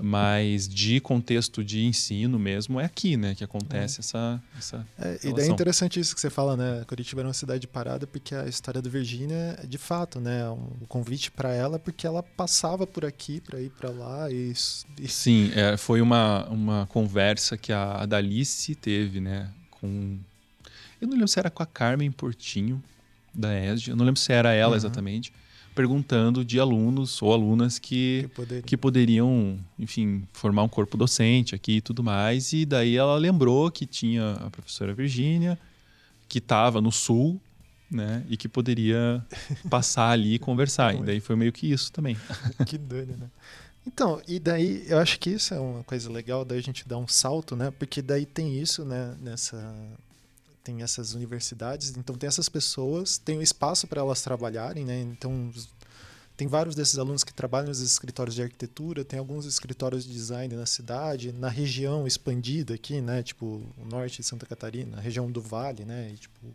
Mas de contexto de ensino mesmo, é aqui né, que acontece é. essa, essa é, E daí é interessante isso que você fala, né? Curitiba era uma cidade parada porque a história do Virgínia é de fato, né? Um convite para ela porque ela passava por aqui para ir para lá e, e... Sim, é, foi uma, uma conversa que a Dalice teve, né? Com eu não lembro se era com a Carmen Portinho, da ESD, eu não lembro se era ela uhum. exatamente, perguntando de alunos ou alunas que, que, poderia. que, poderiam, enfim, formar um corpo docente aqui e tudo mais. E daí ela lembrou que tinha a professora Virgínia, que estava no sul, né? E que poderia passar ali e conversar. e daí foi meio que isso também. que doido, né? Então, e daí eu acho que isso é uma coisa legal, daí a gente dá um salto, né? Porque daí tem isso, né? Nessa tem essas universidades, então tem essas pessoas, tem o um espaço para elas trabalharem, né? Então tem vários desses alunos que trabalham nos escritórios de arquitetura, tem alguns escritórios de design na cidade, na região expandida aqui, né? Tipo, o norte de Santa Catarina, a região do Vale, né? E, tipo,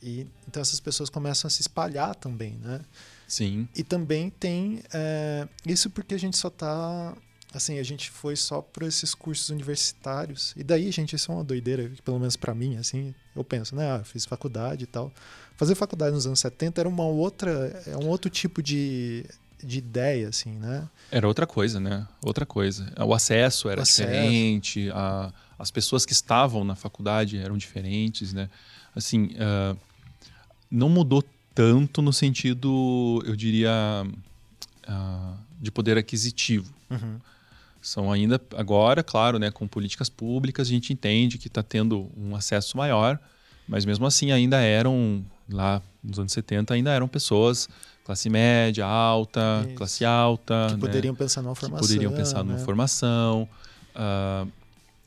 e, então essas pessoas começam a se espalhar também, né? Sim. E também tem é, isso porque a gente só está assim, a gente foi só por esses cursos universitários. E daí, gente, isso é uma doideira, pelo menos para mim, assim, eu penso, né, ah, fiz faculdade e tal. Fazer faculdade nos anos 70 era uma outra, é um outro tipo de, de ideia, assim, né? Era outra coisa, né? Outra coisa. O acesso era o acesso. diferente, a, as pessoas que estavam na faculdade eram diferentes, né? Assim, uh, não mudou tanto no sentido, eu diria, uh, de poder aquisitivo. Uhum. São ainda, agora, claro, né, com políticas públicas, a gente entende que está tendo um acesso maior, mas mesmo assim ainda eram, lá nos anos 70, ainda eram pessoas classe média, alta, Isso. classe alta. Que né, poderiam pensar numa formação. Que poderiam pensar né? numa formação. Uh,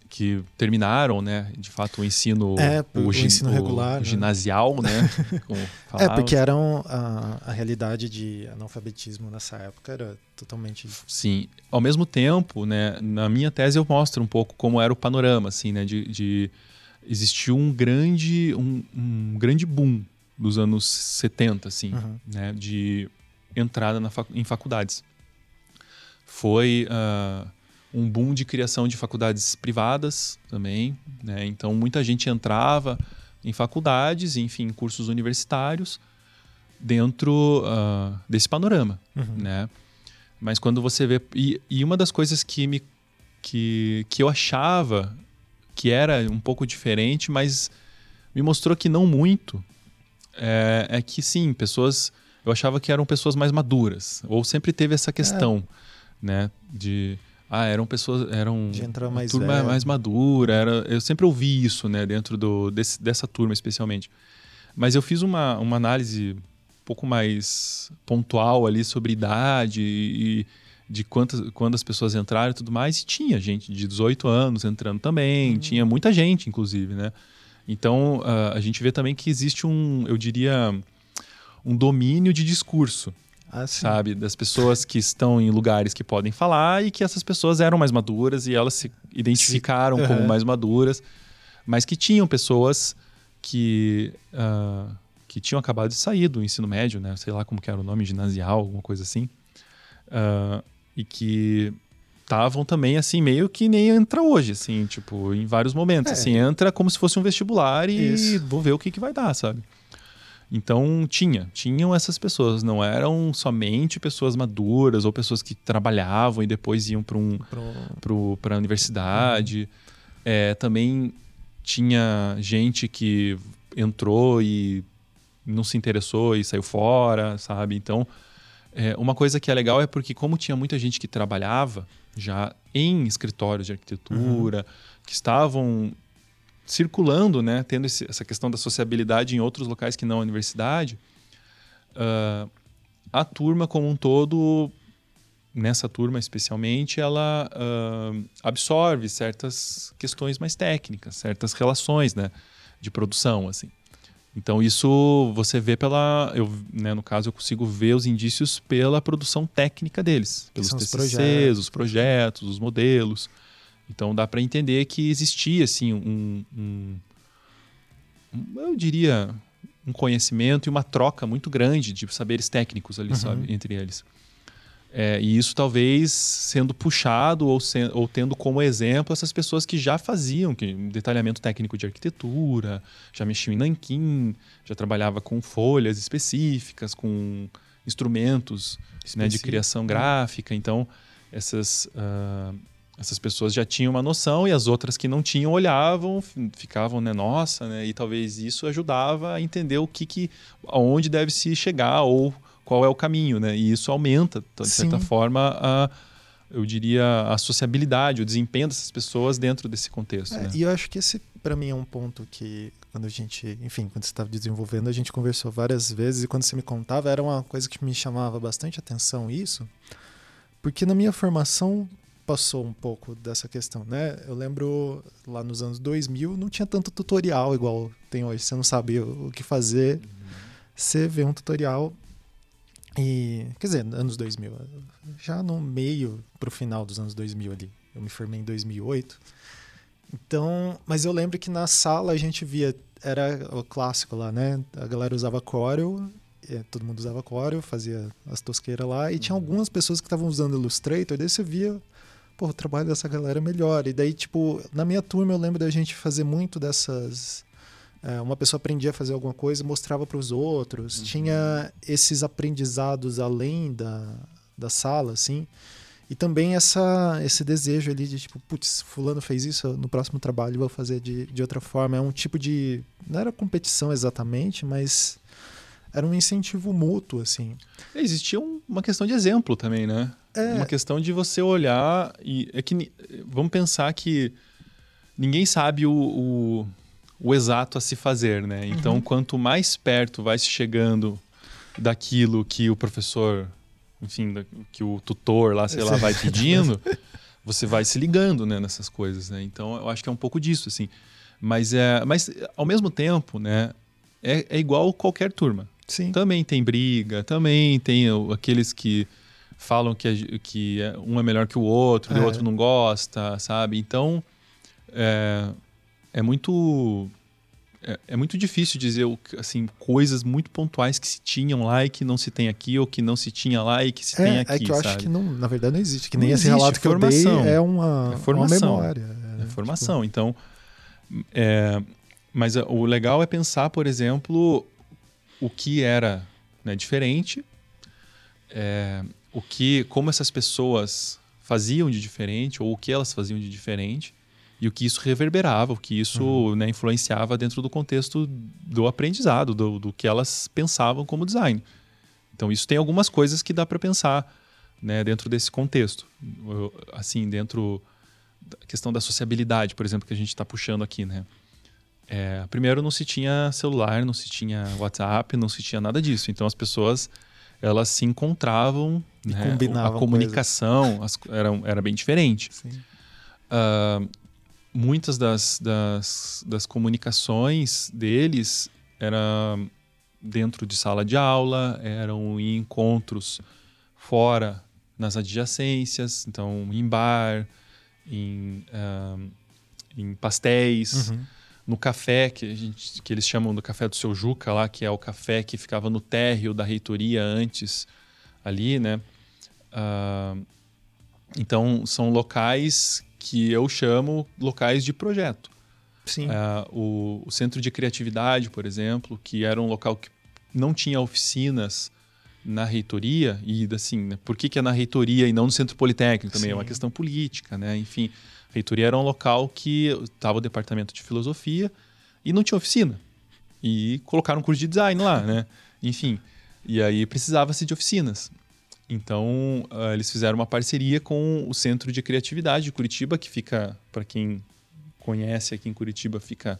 que terminaram, né, de fato, o ensino, é, o, o, ensino regular, o né? ginasial, né? é, porque eram a, a, realidade de analfabetismo nessa época era totalmente. Sim, ao mesmo tempo, né, na minha tese eu mostro um pouco como era o panorama, assim, né, de, de existiu um grande, um, um, grande boom dos anos 70, assim, uhum. né, de entrada na em faculdades. Foi uh, um boom de criação de faculdades privadas também. Né? Então, muita gente entrava em faculdades, enfim, cursos universitários, dentro uh, desse panorama. Uhum. Né? Mas quando você vê. E, e, uma das coisas que, me, que, que eu achava que era um pouco diferente, mas me mostrou que não muito, é, é que sim, pessoas. Eu achava que eram pessoas mais maduras, ou sempre teve essa questão, é. né? De ah, eram pessoas, eram de entrar mais turma velho. mais madura. Era, eu sempre ouvi isso, né, dentro do, desse, dessa turma especialmente. Mas eu fiz uma, uma análise um pouco mais pontual ali sobre idade e de quantas, quando as pessoas entraram e tudo mais. E tinha gente de 18 anos entrando também, uhum. tinha muita gente, inclusive, né? Então, uh, a gente vê também que existe um, eu diria, um domínio de discurso ah, sabe? Das pessoas que estão em lugares que podem falar e que essas pessoas eram mais maduras e elas se identificaram uhum. como mais maduras, mas que tinham pessoas que, uh, que tinham acabado de sair do ensino médio, né? Sei lá como que era o nome, ginasial, alguma coisa assim. Uh, e que estavam também assim meio que nem entra hoje assim tipo em vários momentos é. assim entra como se fosse um vestibular e Isso. vou ver o que que vai dar sabe então tinha, tinham essas pessoas, não eram somente pessoas maduras ou pessoas que trabalhavam e depois iam para um, Pro... a universidade. É, também tinha gente que entrou e não se interessou e saiu fora, sabe? Então, é, uma coisa que é legal é porque como tinha muita gente que trabalhava já em escritórios de arquitetura, uhum. que estavam circulando, né, tendo esse, essa questão da sociabilidade em outros locais que não a universidade, uh, a turma como um todo, nessa turma especialmente, ela uh, absorve certas questões mais técnicas, certas relações, né, de produção, assim. Então isso você vê pela, eu, né, no caso eu consigo ver os indícios pela produção técnica deles, pelos TCCs, os projetos. os projetos, os modelos. Então dá para entender que existia assim um, um, um, eu diria um conhecimento e uma troca muito grande de saberes técnicos ali, uhum. sabe, entre eles. É, e isso talvez sendo puxado ou, se, ou tendo como exemplo essas pessoas que já faziam que, detalhamento técnico de arquitetura, já mexiam em nanquim, já trabalhava com folhas específicas, com instrumentos né, de criação gráfica. Então, essas, uh, essas pessoas já tinham uma noção e as outras que não tinham olhavam, ficavam, né, nossa, né, e talvez isso ajudava a entender o que que aonde deve se chegar ou qual é o caminho, né? E isso aumenta, de certa Sim. forma, a eu diria a sociabilidade, o desempenho dessas pessoas dentro desse contexto. É, né? E eu acho que esse para mim é um ponto que quando a gente, enfim, quando você estava desenvolvendo, a gente conversou várias vezes e quando você me contava era uma coisa que me chamava bastante atenção isso, porque na minha formação passou um pouco dessa questão, né? Eu lembro lá nos anos 2000 não tinha tanto tutorial igual tem hoje, você não sabia o que fazer, uhum. você vê um tutorial e, quer dizer, anos 2000, já no meio pro final dos anos 2000 ali. Eu me formei em 2008. Então, mas eu lembro que na sala a gente via era o clássico lá, né? A galera usava Corel todo mundo usava Corel, fazia as tosqueiras lá, e tinha uhum. algumas pessoas que estavam usando Illustrator, daí você via, pô, o trabalho dessa galera é melhor. E daí, tipo, na minha turma eu lembro da gente fazer muito dessas. É, uma pessoa aprendia a fazer alguma coisa mostrava para os outros. Uhum. Tinha esses aprendizados além da, da sala, assim. E também essa, esse desejo ali de, tipo, putz, fulano fez isso, no próximo trabalho vou fazer de, de outra forma. É um tipo de... Não era competição exatamente, mas era um incentivo mútuo, assim. Existia um, uma questão de exemplo também, né? É. Uma questão de você olhar e... É que, vamos pensar que ninguém sabe o, o, o exato a se fazer, né? Então, uhum. quanto mais perto vai se chegando daquilo que o professor, enfim, que o tutor lá, sei lá, vai pedindo, você vai se ligando né, nessas coisas, né? Então, eu acho que é um pouco disso, assim. Mas, é, mas ao mesmo tempo, né, é, é igual qualquer turma. Sim. Também tem briga, também tem aqueles que falam que, que é, um é melhor que o outro, é. o outro não gosta, sabe? Então, é, é muito é, é, muito difícil dizer assim coisas muito pontuais que se tinham lá e que não se tem aqui ou que não se tinha lá e que se é, tem aqui. É que eu sabe? acho que não, na verdade não existe, que nem esse relato que formação. eu dei é uma, é formação, uma memória. É, é formação. Tipo... Então, é, mas o legal é pensar, por exemplo, o que era né, diferente, é, o que, como essas pessoas faziam de diferente ou o que elas faziam de diferente e o que isso reverberava, o que isso uhum. né, influenciava dentro do contexto do aprendizado, do, do, que elas pensavam como design. Então isso tem algumas coisas que dá para pensar né, dentro desse contexto, assim dentro da questão da sociabilidade, por exemplo, que a gente está puxando aqui, né? É, primeiro não se tinha celular, não se tinha WhatsApp, não se tinha nada disso. Então as pessoas elas se encontravam, e né? combinavam a comunicação as, era, era bem diferente. Uh, muitas das, das, das, comunicações deles eram dentro de sala de aula, eram em encontros fora nas adjacências, então em bar, em, uh, em pastéis. Uhum no café que, gente, que eles chamam do café do seu Juca lá, que é o café que ficava no térreo da reitoria antes ali, né? Uh, então são locais que eu chamo locais de projeto. Sim. Uh, o, o, centro de criatividade, por exemplo, que era um local que não tinha oficinas na reitoria e assim, né? por que, que é na reitoria e não no centro politécnico também? Sim. É uma questão política, né? Enfim, reitoria era um local que estava o departamento de filosofia e não tinha oficina. E colocaram um curso de design lá, né? Enfim, e aí precisava-se de oficinas. Então, uh, eles fizeram uma parceria com o Centro de Criatividade de Curitiba, que fica, para quem conhece aqui em Curitiba, fica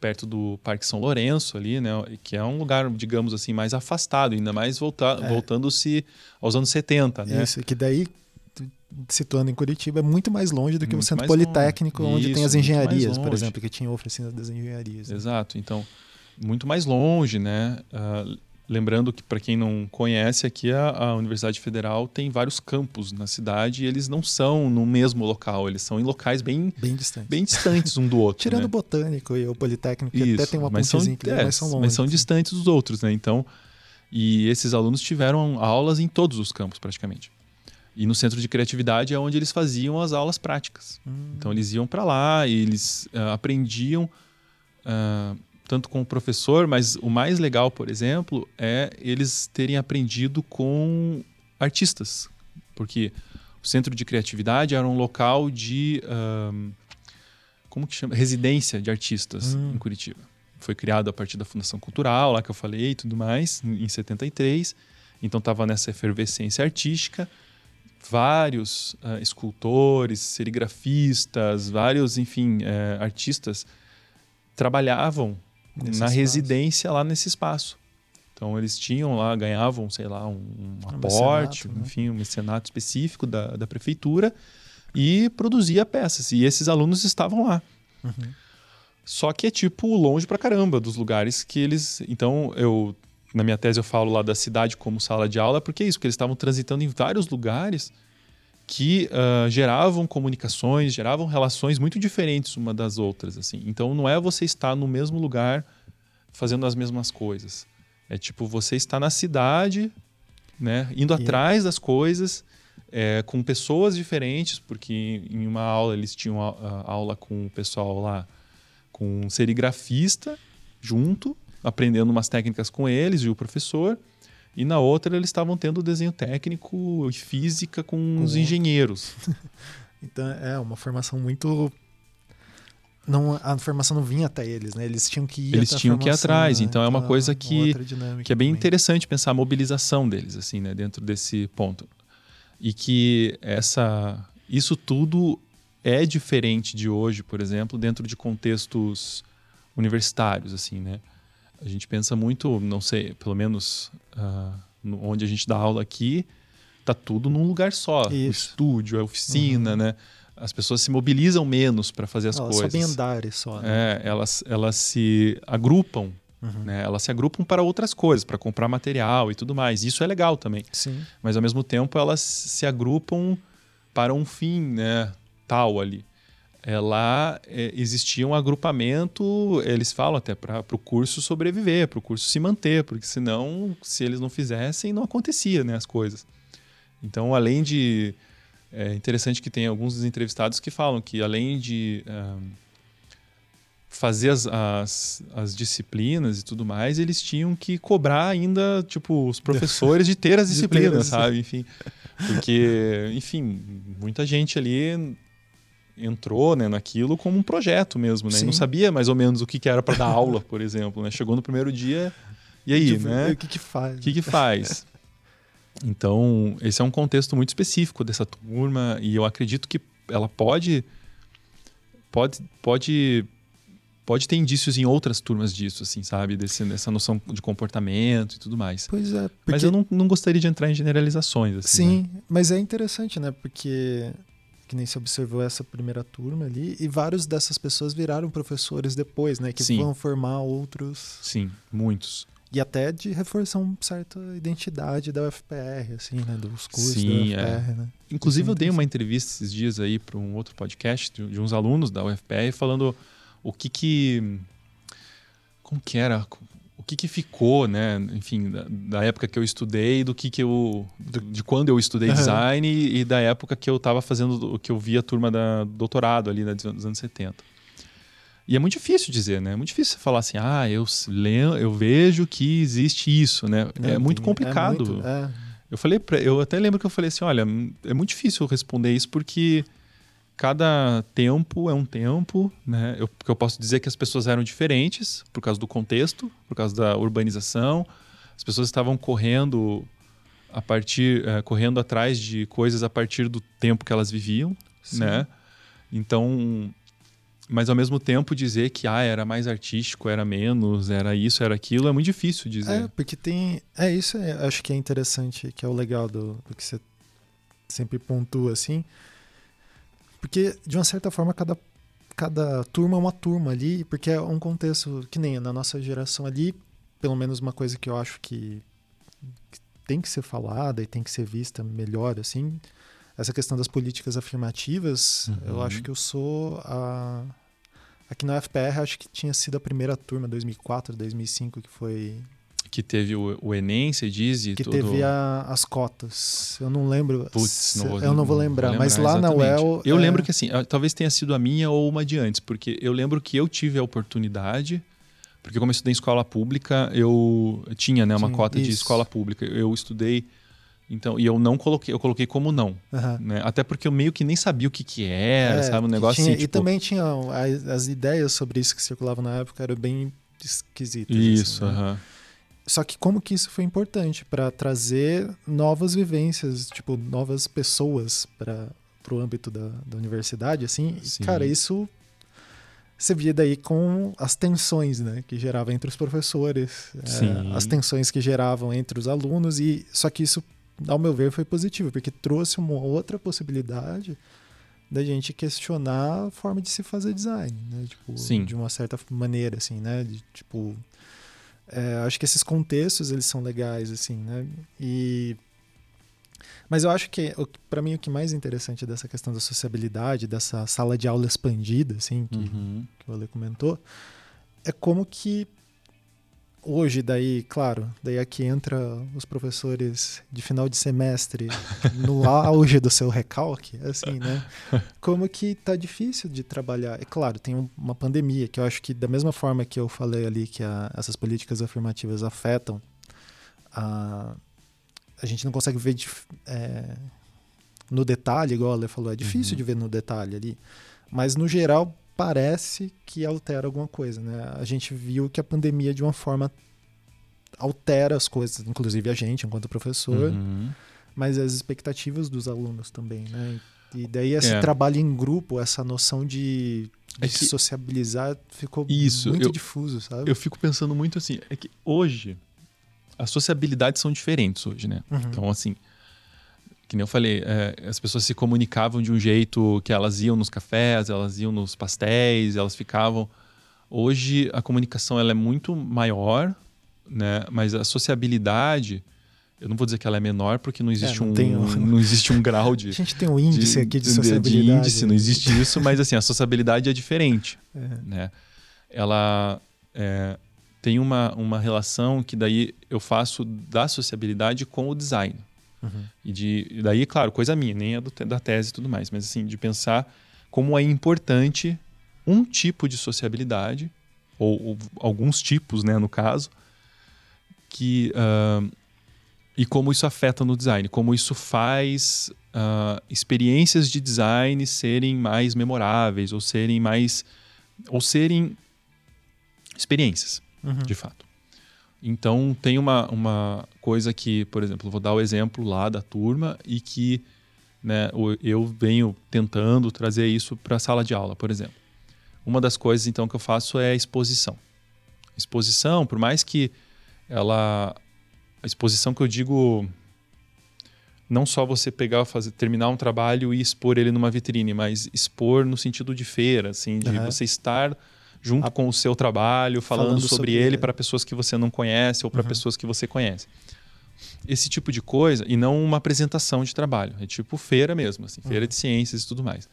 perto do Parque São Lourenço ali, né? Que é um lugar, digamos assim, mais afastado, ainda mais volta é. voltando-se aos anos 70, né? Isso, que daí situando em Curitiba, é muito mais longe do que muito o Centro Politécnico, longe. onde Isso, tem as engenharias, por exemplo, que tinha oficinas das engenharias. Né? Exato, então, muito mais longe, né? Uh, lembrando que, para quem não conhece, aqui a, a, Universidade Federal tem vários campos na cidade e eles não são no mesmo local, eles são em locais bem, bem, distantes. bem distantes um do outro. Tirando né? o Botânico e o Politécnico, que Isso, até tem uma mas são, que é, mas são longe. Mas são distantes dos outros, né? Então, e esses alunos tiveram aulas em todos os campos, praticamente. E no centro de criatividade é onde eles faziam as aulas práticas. Hum. Então eles iam para lá e eles uh, aprendiam uh, tanto com o professor, mas o mais legal, por exemplo, é eles terem aprendido com artistas, porque o centro de criatividade era um local de uh, como que chama residência de artistas hum. em Curitiba. Foi criado a partir da Fundação Cultural, lá que eu falei e tudo mais, em 73. Então estava nessa efervescência artística vários uh, escultores, serigrafistas, vários, enfim, uh, artistas trabalhavam nesse na espaço. residência lá nesse espaço. Então eles tinham lá, ganhavam, sei lá, um, um aporte, né? enfim, um mecenato específico da, da prefeitura e produzia peças. E esses alunos estavam lá. Uhum. Só que é tipo longe pra caramba dos lugares que eles. Então eu. Na minha tese eu falo lá da cidade como sala de aula, porque é isso, porque eles estavam transitando em vários lugares que uh, geravam comunicações, geravam relações muito diferentes uma das outras, assim. Então não é você estar no mesmo lugar fazendo as mesmas coisas. É tipo você está na cidade, né, indo e... atrás das coisas, é, com pessoas diferentes, porque em uma aula eles tinham a, a aula com o pessoal lá, com um serigrafista junto, aprendendo umas técnicas com eles e o professor. E na outra eles estavam tendo desenho técnico e física com, com os engenheiros. então é uma formação muito não a formação não vinha até eles, né? Eles tinham que ir Eles tinham que ir atrás, né? então é uma então, coisa que uma que é bem também. interessante pensar a mobilização deles assim, né, dentro desse ponto. E que essa isso tudo é diferente de hoje, por exemplo, dentro de contextos universitários assim, né? A gente pensa muito, não sei, pelo menos uh, onde a gente dá aula aqui, tá tudo num lugar só. Isso. O estúdio, a oficina, uhum. né? As pessoas se mobilizam menos para fazer as elas coisas. Elas sabem andar só. Né? É, elas, elas se agrupam Uhum. Né? Elas se agrupam para outras coisas, para comprar material e tudo mais. Isso é legal também. Sim. Mas ao mesmo tempo elas se agrupam para um fim né, tal ali é, lá é, existia um agrupamento, eles falam até para o curso sobreviver, para o curso se manter, porque senão, se eles não fizessem, não acontecia né, as coisas. Então, além de. É interessante que tem alguns dos entrevistados que falam que, além de é, fazer as, as, as, disciplinas e tudo mais, eles tinham que cobrar ainda, tipo, os professores de ter as disciplinas, sabe? Enfim. Porque, enfim, muita gente ali entrou né, naquilo como um projeto mesmo, né? Não sabia mais ou menos o que, que era para dar aula, por exemplo. Né? Chegou no primeiro dia, e aí, tipo, né? O que, que faz? O que, que faz? Então, esse é um contexto muito específico dessa turma, e eu acredito que ela pode. Pode, pode, pode ter indícios em outras turmas disso, assim, sabe? Desse, dessa noção de comportamento e tudo mais. Pois é. Porque... Mas eu não, não gostaria de entrar em generalizações. Assim, Sim, né? mas é interessante, né? Porque que nem se observou essa primeira turma ali, e vários dessas pessoas viraram professores depois, né? Que Sim. vão formar outros. Sim, muitos. E até de reforçar uma certa identidade da UFPR, assim, né? Dos cursos Sim, da UFPR, é. né? Inclusive, eu dei uma entrevista esses dias aí para um outro podcast de, uns alunos da UFPR falando o que que. Como que era? O que, que ficou, né? Enfim, da, da, época que eu estudei, do que que eu, de quando eu estudei uhum. design e, e, da época que eu estava fazendo, que eu vi a turma da doutorado ali né, dos anos 70. E é muito difícil dizer, né? É muito difícil falar assim, ah, eu leio, eu vejo que existe isso, né? É, é muito complicado. É muito, é. Eu falei, pra, eu até lembro que eu falei assim, olha, é muito difícil responder isso porque cada tempo é um tempo, né? Eu, eu posso dizer que as pessoas eram diferentes por causa do contexto, por causa da urbanização. As pessoas estavam correndo a partir, uh, correndo atrás de coisas a partir do tempo que elas viviam, Sim. né? Então, mas ao mesmo tempo dizer que ah, era mais artístico, era menos, era isso, era aquilo, é muito difícil dizer. É, porque tem. É isso, é, acho que é interessante, que é o legal do, do que você sempre pontua assim porque, de uma certa forma, cada, cada turma é uma turma ali, porque é um contexto que nem na nossa geração ali, pelo menos uma coisa que eu acho que, que tem que ser falada e tem que ser vista melhor, assim, essa questão das políticas afirmativas, uhum. eu acho que eu sou a. Aqui na UFPR, acho que tinha sido a primeira turma, 2004, 2005, que foi que teve o, o Enem, você diz? E que teve a, as cotas. Eu não lembro. Putz, não vou, eu não vou lembrar, vou lembrar mas lá exatamente. na UEL. Eu é... lembro que assim, talvez tenha sido a minha ou uma de antes, porque eu lembro que eu tive a oportunidade. Porque como eu estudei em escola pública, eu tinha né, uma Sim, cota isso. de escola pública. Eu estudei então, e eu não coloquei, eu coloquei como não. Uhum. Né? Até porque eu meio que nem sabia o que, que era, é, sabe? Um negócio tinha, assim. Tipo... E também tinha as, as, ideias sobre isso que circulavam na época eram bem esquisitas. Isso, assim, né? uhum. Só que como que isso foi importante para trazer novas vivências, tipo, novas pessoas para o âmbito da, da universidade, assim. Sim. cara, isso você via daí com as tensões né, que gerava entre os professores, é, as tensões que geravam entre os alunos, e só que isso, ao meu ver, foi positivo, porque trouxe uma outra possibilidade da gente questionar a forma de se fazer design, né? Tipo, Sim. de uma certa maneira, assim, né? De, tipo, é, acho que esses contextos eles são legais, assim, né? E mas eu acho que, para mim, o que mais interessante dessa questão da sociabilidade, dessa sala de aula expandida, assim, que, uhum. que o Ale comentou, é como que hoje, daí, claro, daí aqui entra os professores de final de semestre no auge do seu recalque, assim, né? Como que tá difícil de trabalhar. É claro, tem uma pandemia, que eu acho que da mesma forma que eu falei ali que a, essas políticas afirmativas afetam a a gente não consegue ver de, é, no detalhe, igual a Ale falou, é difícil uhum. de ver no detalhe ali. Mas no geral parece que altera alguma coisa, né? A gente viu que a pandemia de uma forma altera as coisas, inclusive a gente enquanto professor, uhum. mas as expectativas dos alunos também, né? E daí esse é. trabalho em grupo, essa noção de, de é que... sociabilizar ficou Isso, muito eu, difuso, sabe? Eu fico pensando muito assim, é que hoje as sociabilidades são diferentes hoje, né? Uhum. Então, assim, que nem eu falei, é, as pessoas se comunicavam de um jeito que elas iam nos cafés, elas iam nos pastéis, elas ficavam. Hoje a comunicação ela é muito maior, né? Mas a sociabilidade, eu não vou dizer que ela é menor porque não existe é, não um, não existe um grau de a gente tem um índice de, aqui de sociabilidade, de índice, não existe isso, mas assim a sociabilidade é diferente, é. né? Ela é, tem uma, uma relação que daí eu faço da sociabilidade com o design. Uhum. E de daí, claro, coisa minha, nem é do, da tese e tudo mais, mas assim, de pensar como é importante um tipo de sociabilidade, ou, ou alguns tipos, né, no caso, que uh, e como isso afeta no design, como isso faz uh, experiências de design serem mais memoráveis ou serem mais ou serem experiências uhum. de fato. Então, tem uma, uma coisa que, por exemplo, vou dar o exemplo lá da turma e que né, eu venho tentando trazer isso para a sala de aula, por exemplo. Uma das coisas, então, que eu faço é a exposição. Exposição, por mais que ela. A exposição que eu digo. Não só você pegar, fazer, terminar um trabalho e expor ele numa vitrine, mas expor no sentido de feira, assim, de uhum. você estar junto com o seu trabalho, falando, falando sobre, sobre, ele para pessoas que você não conhece ou para uhum. pessoas que você conhece. Esse tipo de coisa, e não uma apresentação de trabalho, é tipo feira mesmo, assim, feira uhum. de ciências e tudo mais.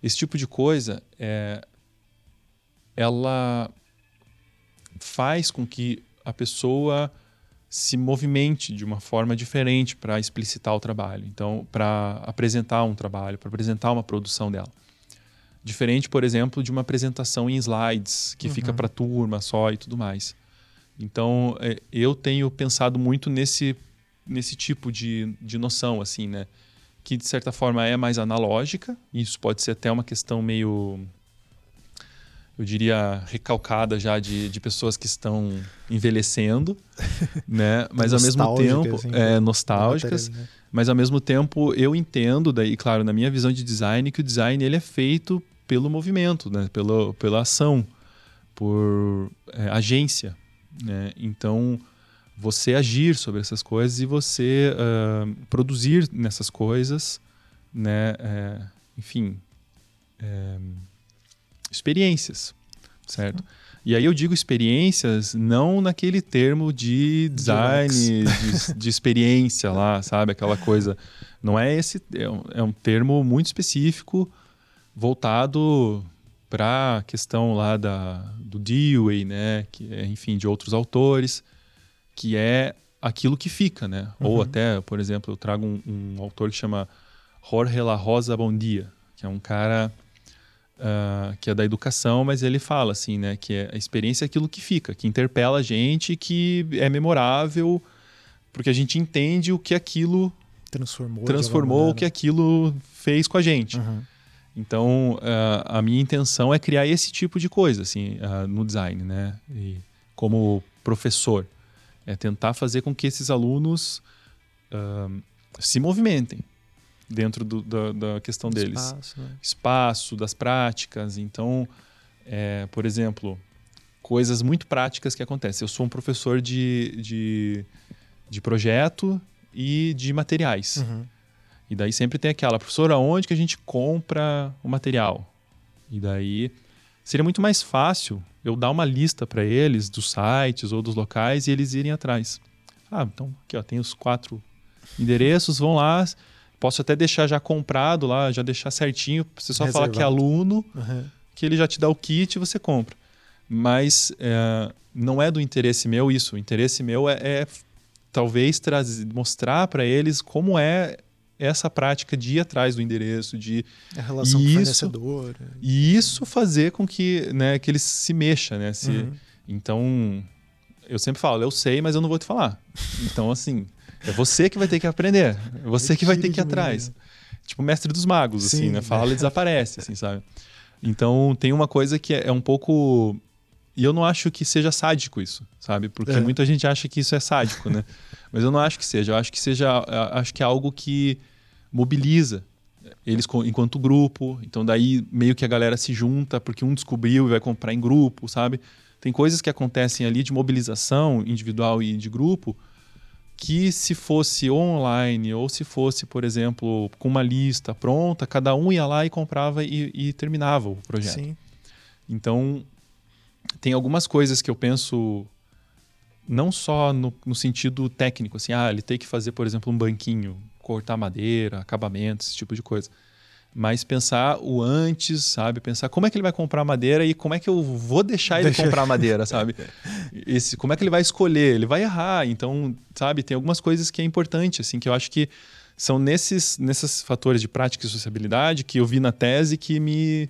Esse tipo de coisa, é, ela faz com que a pessoa se movimente de uma forma diferente para explicitar o trabalho. Então, para apresentar um trabalho, para apresentar uma produção dela. Diferente, por exemplo, de uma apresentação em slides, que uhum. fica para turma só e tudo mais. Então, é, eu tenho pensado muito nesse, nesse tipo de, de noção, assim, né? Que, de certa forma, é mais analógica. Isso pode ser até uma questão meio eu diria, recalcada já de, de pessoas que estão envelhecendo, né? Mas ao mesmo tempo, assim, é, nostálgicas. Matéria, né? Mas ao mesmo tempo eu entendo, daí, claro, na minha visão de design, que o design ele é feito pelo movimento, né? pela, pela ação, por é, agência. Né? Então, você agir sobre essas coisas e você uh, produzir nessas coisas, né? É, enfim, é, experiências, certo? E aí eu digo experiências não naquele termo de design, de, de, experiência lá, sabe? Aquela coisa. Não é esse. É um, é um termo muito específico voltado para a questão lá da, do Dewey, né, que é, enfim, de outros autores, que é aquilo que fica, né? Uhum. Ou até, por exemplo, eu trago um, um, autor que chama Jorge La Rosa Bondia, que é um cara uh, que é da educação, mas ele fala assim, né, que é, a experiência é aquilo que fica, que interpela a gente, que é memorável, porque a gente entende o que aquilo transformou, transformou o que aquilo fez com a gente. Uhum. Então, uh, a minha intenção é criar esse tipo de coisa, assim, uh, no design, né? E como professor, é tentar fazer com que esses alunos uh, se movimentem dentro do, da, da, questão deles. Espaço, né? Espaço, das práticas. Então, é, por exemplo, coisas muito práticas que acontecem. Eu sou um professor de, de, de projeto e de materiais. Uhum. E daí sempre tem aquela, professor, aonde que a gente compra o material? E daí seria muito mais fácil eu dar uma lista para eles dos sites ou dos locais e eles irem atrás. Ah, então aqui ó, tem os quatro endereços, vão lá. Posso até deixar já comprado lá, já deixar certinho. Você só Reservado. falar que é aluno, uhum. que ele já te dá o kit e você compra mas é, não é do interesse meu isso. O interesse meu é, é talvez trazer, mostrar para eles como é essa prática de ir atrás do endereço, de a relação isso, com o fornecedor. E isso fazer com que, né, que eles se mexam, né? Se, uhum. Então, eu sempre falo, eu sei, mas eu não vou te falar. Então, assim, é você que vai ter que aprender. É você que vai ter que ir atrás. Né? Tipo, mestre dos magos, Sim, assim, né? Fala e desaparece, assim, sabe? Então, tem uma coisa que é um pouco e eu não acho que seja sádico isso, sabe? Porque é. muita gente acha que isso é sádico, né? Mas eu não acho que seja. Eu acho que seja, acho que é algo que mobiliza eles enquanto grupo. Então daí meio que a galera se junta porque um descobriu e vai comprar em grupo, sabe? Tem coisas que acontecem ali de mobilização individual e de grupo que se fosse online ou se fosse, por exemplo, com uma lista pronta, cada um ia lá e comprava e, e terminava o projeto. Sim. Então tem algumas coisas que eu penso não só no, no, sentido técnico, assim, ah, ele tem que fazer, por exemplo, um banquinho, cortar madeira, acabamento, esse tipo de coisa. Mas pensar o antes, sabe? Pensar como é que ele vai comprar madeira e como é que eu vou deixar ele Deixa... comprar madeira, sabe? Esse, como é que ele vai escolher? Ele vai errar. Então, sabe? Tem algumas coisas que é importante, assim, que eu acho que são nesses, nesses fatores de prática e sociabilidade que eu vi na tese que me,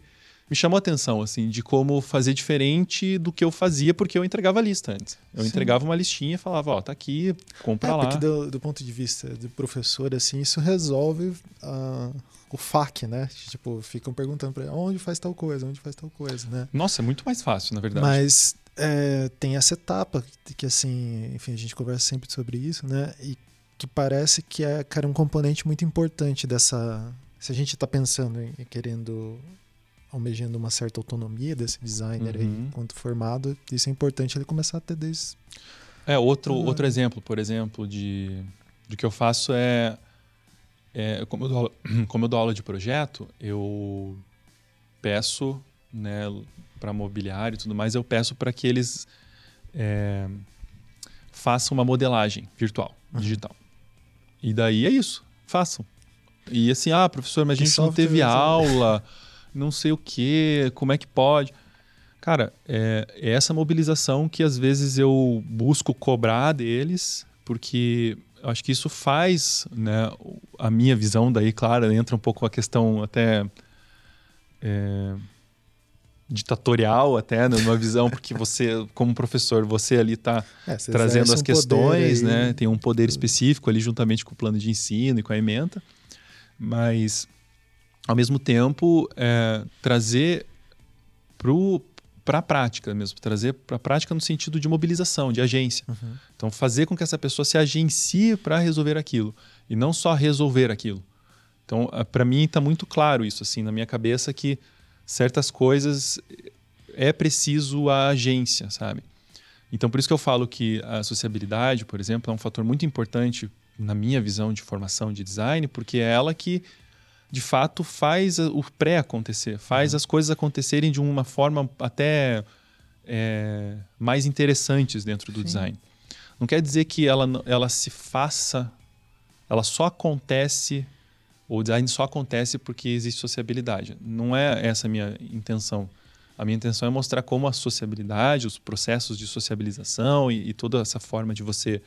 me chamou a atenção, assim, de como fazer diferente do que eu fazia, porque eu entregava a lista antes. Eu Sim. entregava uma listinha e falava, ó, tá aqui, compra é, lá. Porque do, do, ponto de vista do professor, assim, isso resolve uh, o FAQ, né? Tipo, ficam perguntando para onde faz tal coisa, onde faz tal coisa, né? Nossa, é muito mais fácil, na verdade. Mas é, tem essa etapa que, assim, enfim, a gente conversa sempre sobre isso, né? E que parece que é, cara, um componente muito importante dessa... Se a gente está pensando em querendo almejando uma certa autonomia desse designer uhum. aí, enquanto formado, isso é importante ele começar a ter desde. É, outro, uhum. outro exemplo, por exemplo, de, de que eu faço é, é como, eu dou, como eu dou aula de projeto, eu peço, né, para mobiliário e tudo mais, eu peço para que eles é, façam uma modelagem virtual, uhum. digital. E daí é isso, façam. E assim, ah, professor, mas a gente não teve aula não sei o que, como é que pode. Cara, é, é essa mobilização que às vezes eu busco cobrar deles, porque eu acho que isso faz né, a minha visão, daí, claro, entra um pouco a questão até é, ditatorial, até, né, numa visão, porque você, como professor, você ali está é, trazendo as um questões, né, tem um poder específico ali juntamente com o plano de ensino e com a ementa, mas ao mesmo tempo, é, trazer para a prática mesmo, trazer para a prática no sentido de mobilização, de agência. Uhum. Então, fazer com que essa pessoa se agencie para resolver aquilo e não só resolver aquilo. Então, para mim está muito claro isso assim na minha cabeça que certas coisas é preciso a agência, sabe? Então, por isso que eu falo que a sociabilidade, por exemplo, é um fator muito importante na minha visão de formação de design, porque é ela que de fato faz o pré acontecer, faz uhum. as coisas acontecerem de uma forma até é, mais interessantes dentro do Sim. design. Não quer dizer que ela, ela se faça, ela só acontece, o design só acontece porque existe sociabilidade. Não é essa a minha intenção. A minha intenção é mostrar como a sociabilidade, os processos de sociabilização e, e toda essa forma de você,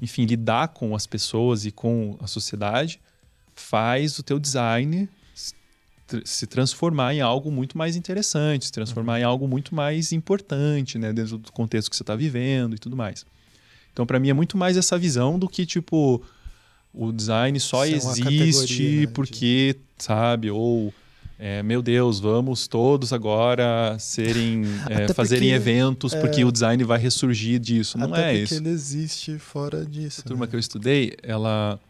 enfim, lidar com as pessoas e com a sociedade faz o teu design se transformar em algo muito mais interessante, se transformar em algo muito mais importante, né, dentro do contexto que você está vivendo e tudo mais. Então, para mim é muito mais essa visão do que tipo o design só Isso é existe é né, porque, de... sabe, ou é, meu Deus, vamos todos agora serem é, fazerem porque, eventos porque é. o design vai ressurgir disso. Não é isso. Ele existe fora disso. A turma né? que eu estudei, ela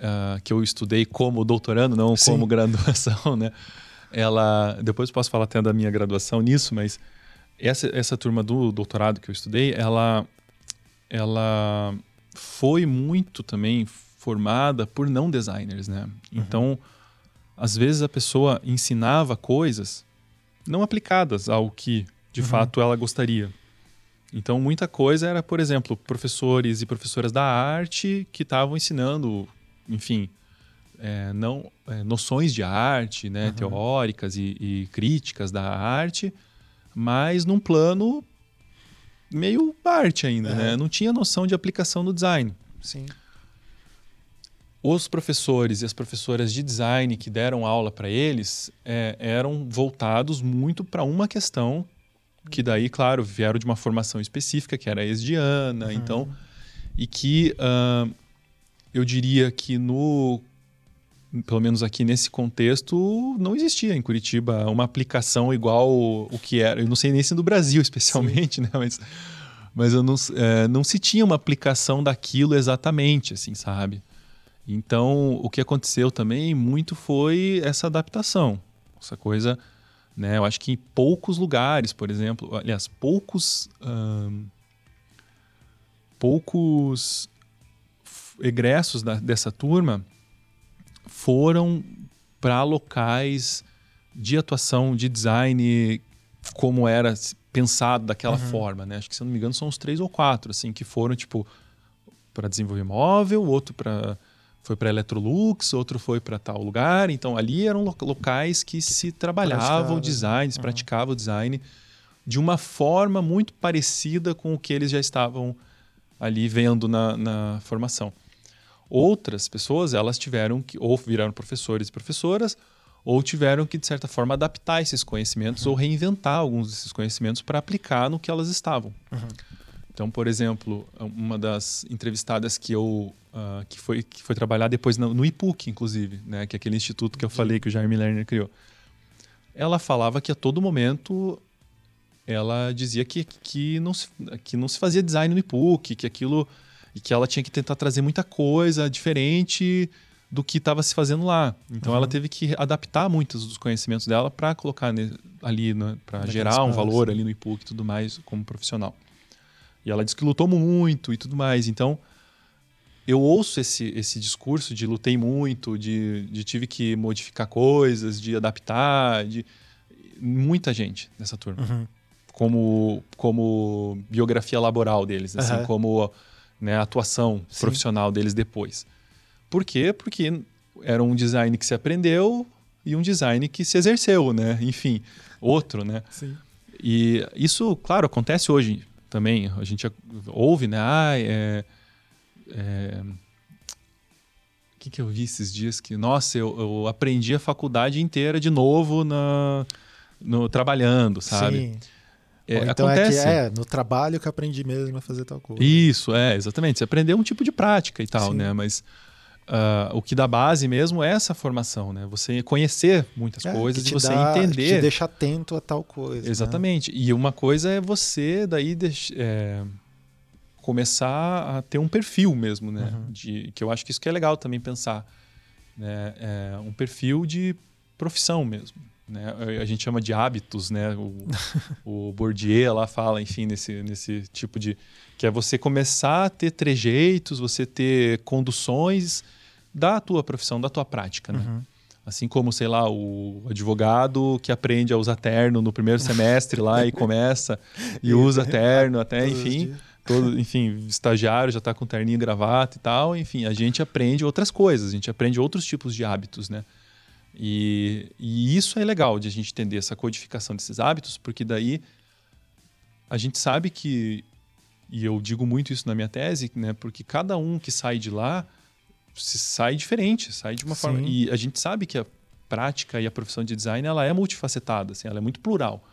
uh, que eu estudei como doutorando, não Sim. como graduação, né? ela, depois posso falar até da minha graduação nisso, mas essa, essa turma do doutorado que eu estudei, ela, ela foi muito também formada por não designers, né? Uhum. Então, às vezes a pessoa ensinava coisas não aplicadas ao que de uhum. fato ela gostaria. Então, muita coisa era, por exemplo, professores e professoras da arte que estavam ensinando, enfim, é, não, é, noções de arte, né, uhum. teóricas e, e, críticas da arte, mas num plano meio arte ainda, né? Não tinha noção de aplicação no design. Sim. Os professores e as professoras de design que deram aula para eles é, eram voltados muito para uma questão que daí, claro, vieram de uma formação específica, que era a esdiana, uhum. então, e que uh, eu diria que no pelo menos aqui nesse contexto, não existia em Curitiba uma aplicação igual o que era. Eu não sei nem se no Brasil, especialmente, Sim. né? Mas, mas eu não, é, não se tinha uma aplicação daquilo exatamente, assim, sabe? Então, o que aconteceu também muito foi essa adaptação. Essa coisa, né? Eu acho que em poucos lugares, por exemplo, aliás, poucos. Hum, poucos egressos da, dessa turma foram para locais de atuação, de design, como era pensado daquela uhum. forma, né? Acho que se eu não me engano são uns três ou quatro, assim, que foram tipo para desenvolver móvel, outro para foi para Electrolux, outro foi para tal lugar. Então ali eram locais que se trabalhava o design, se uhum. praticava o design de uma forma muito parecida com o que eles já estavam ali vendo na, na formação. Outras pessoas, elas tiveram que, ou viraram professores e professoras, ou tiveram que, de certa forma, adaptar esses conhecimentos uhum. ou reinventar alguns desses conhecimentos para aplicar no que elas estavam. Uhum. Então, por exemplo, uma das entrevistadas que eu uh, que foi que foi trabalhar depois no, no IPUC, inclusive, né, que é aquele instituto que eu falei que o Jaime Lerner criou. Ela falava que a todo momento ela dizia que, que, não, se, que não se fazia design no IPUC, que aquilo e que ela tinha que tentar trazer muita coisa diferente do que estava se fazendo lá. Então uhum. ela teve que adaptar muitos dos conhecimentos dela para colocar ali, né, para gerar um valor ali no IPUC e tudo mais como profissional. E ela disse que lutou muito e tudo mais. Então eu ouço esse, esse discurso de lutei muito, de, de tive que modificar coisas, de adaptar, de muita gente nessa turma. Uhum. Como, como biografia laboral deles, assim, uhum. como né, a atuação Sim. profissional deles depois. Por quê? Porque era um design que se aprendeu e um design que se exerceu, né? Enfim, outro, né? Sim. E isso, claro, acontece hoje também. A gente ouve, né? Ah, é, é... O que, que eu vi esses dias? Que, nossa, eu, eu aprendi a faculdade inteira de novo na, no, trabalhando, sabe? Sim. É, então acontece. é que é no trabalho que aprendi mesmo a fazer tal coisa. Isso, é, exatamente. Você aprendeu um tipo de prática e tal, Sim. né? Mas uh, o que dá base mesmo é essa formação, né? Você conhecer muitas é, coisas e você dá, entender. Te deixa atento a tal coisa. Né? Exatamente. Né? E uma coisa é você daí é, começar a ter um perfil mesmo, né? Uhum. De, que eu acho que isso que é legal também pensar. Né? É um perfil de profissão mesmo. Né? A gente chama de hábitos, né? O, o Bourdieu lá fala, enfim, nesse, nesse tipo de... Que é você começar a ter trejeitos, você ter conduções da tua profissão, da tua prática, né? Uhum. Assim como, sei lá, o advogado que aprende a usar terno no primeiro semestre lá e começa e usa terno até, enfim... Todo, enfim, estagiário já está com terninho gravata e tal. Enfim, a gente aprende outras coisas, a gente aprende outros tipos de hábitos, né? E, e isso é legal de a gente entender essa codificação desses hábitos, porque daí a gente sabe que, e eu digo muito isso na minha tese, né, porque cada um que sai de lá sai diferente, sai de uma Sim. forma. E a gente sabe que a prática e a profissão de design ela é multifacetada, assim, ela é muito plural.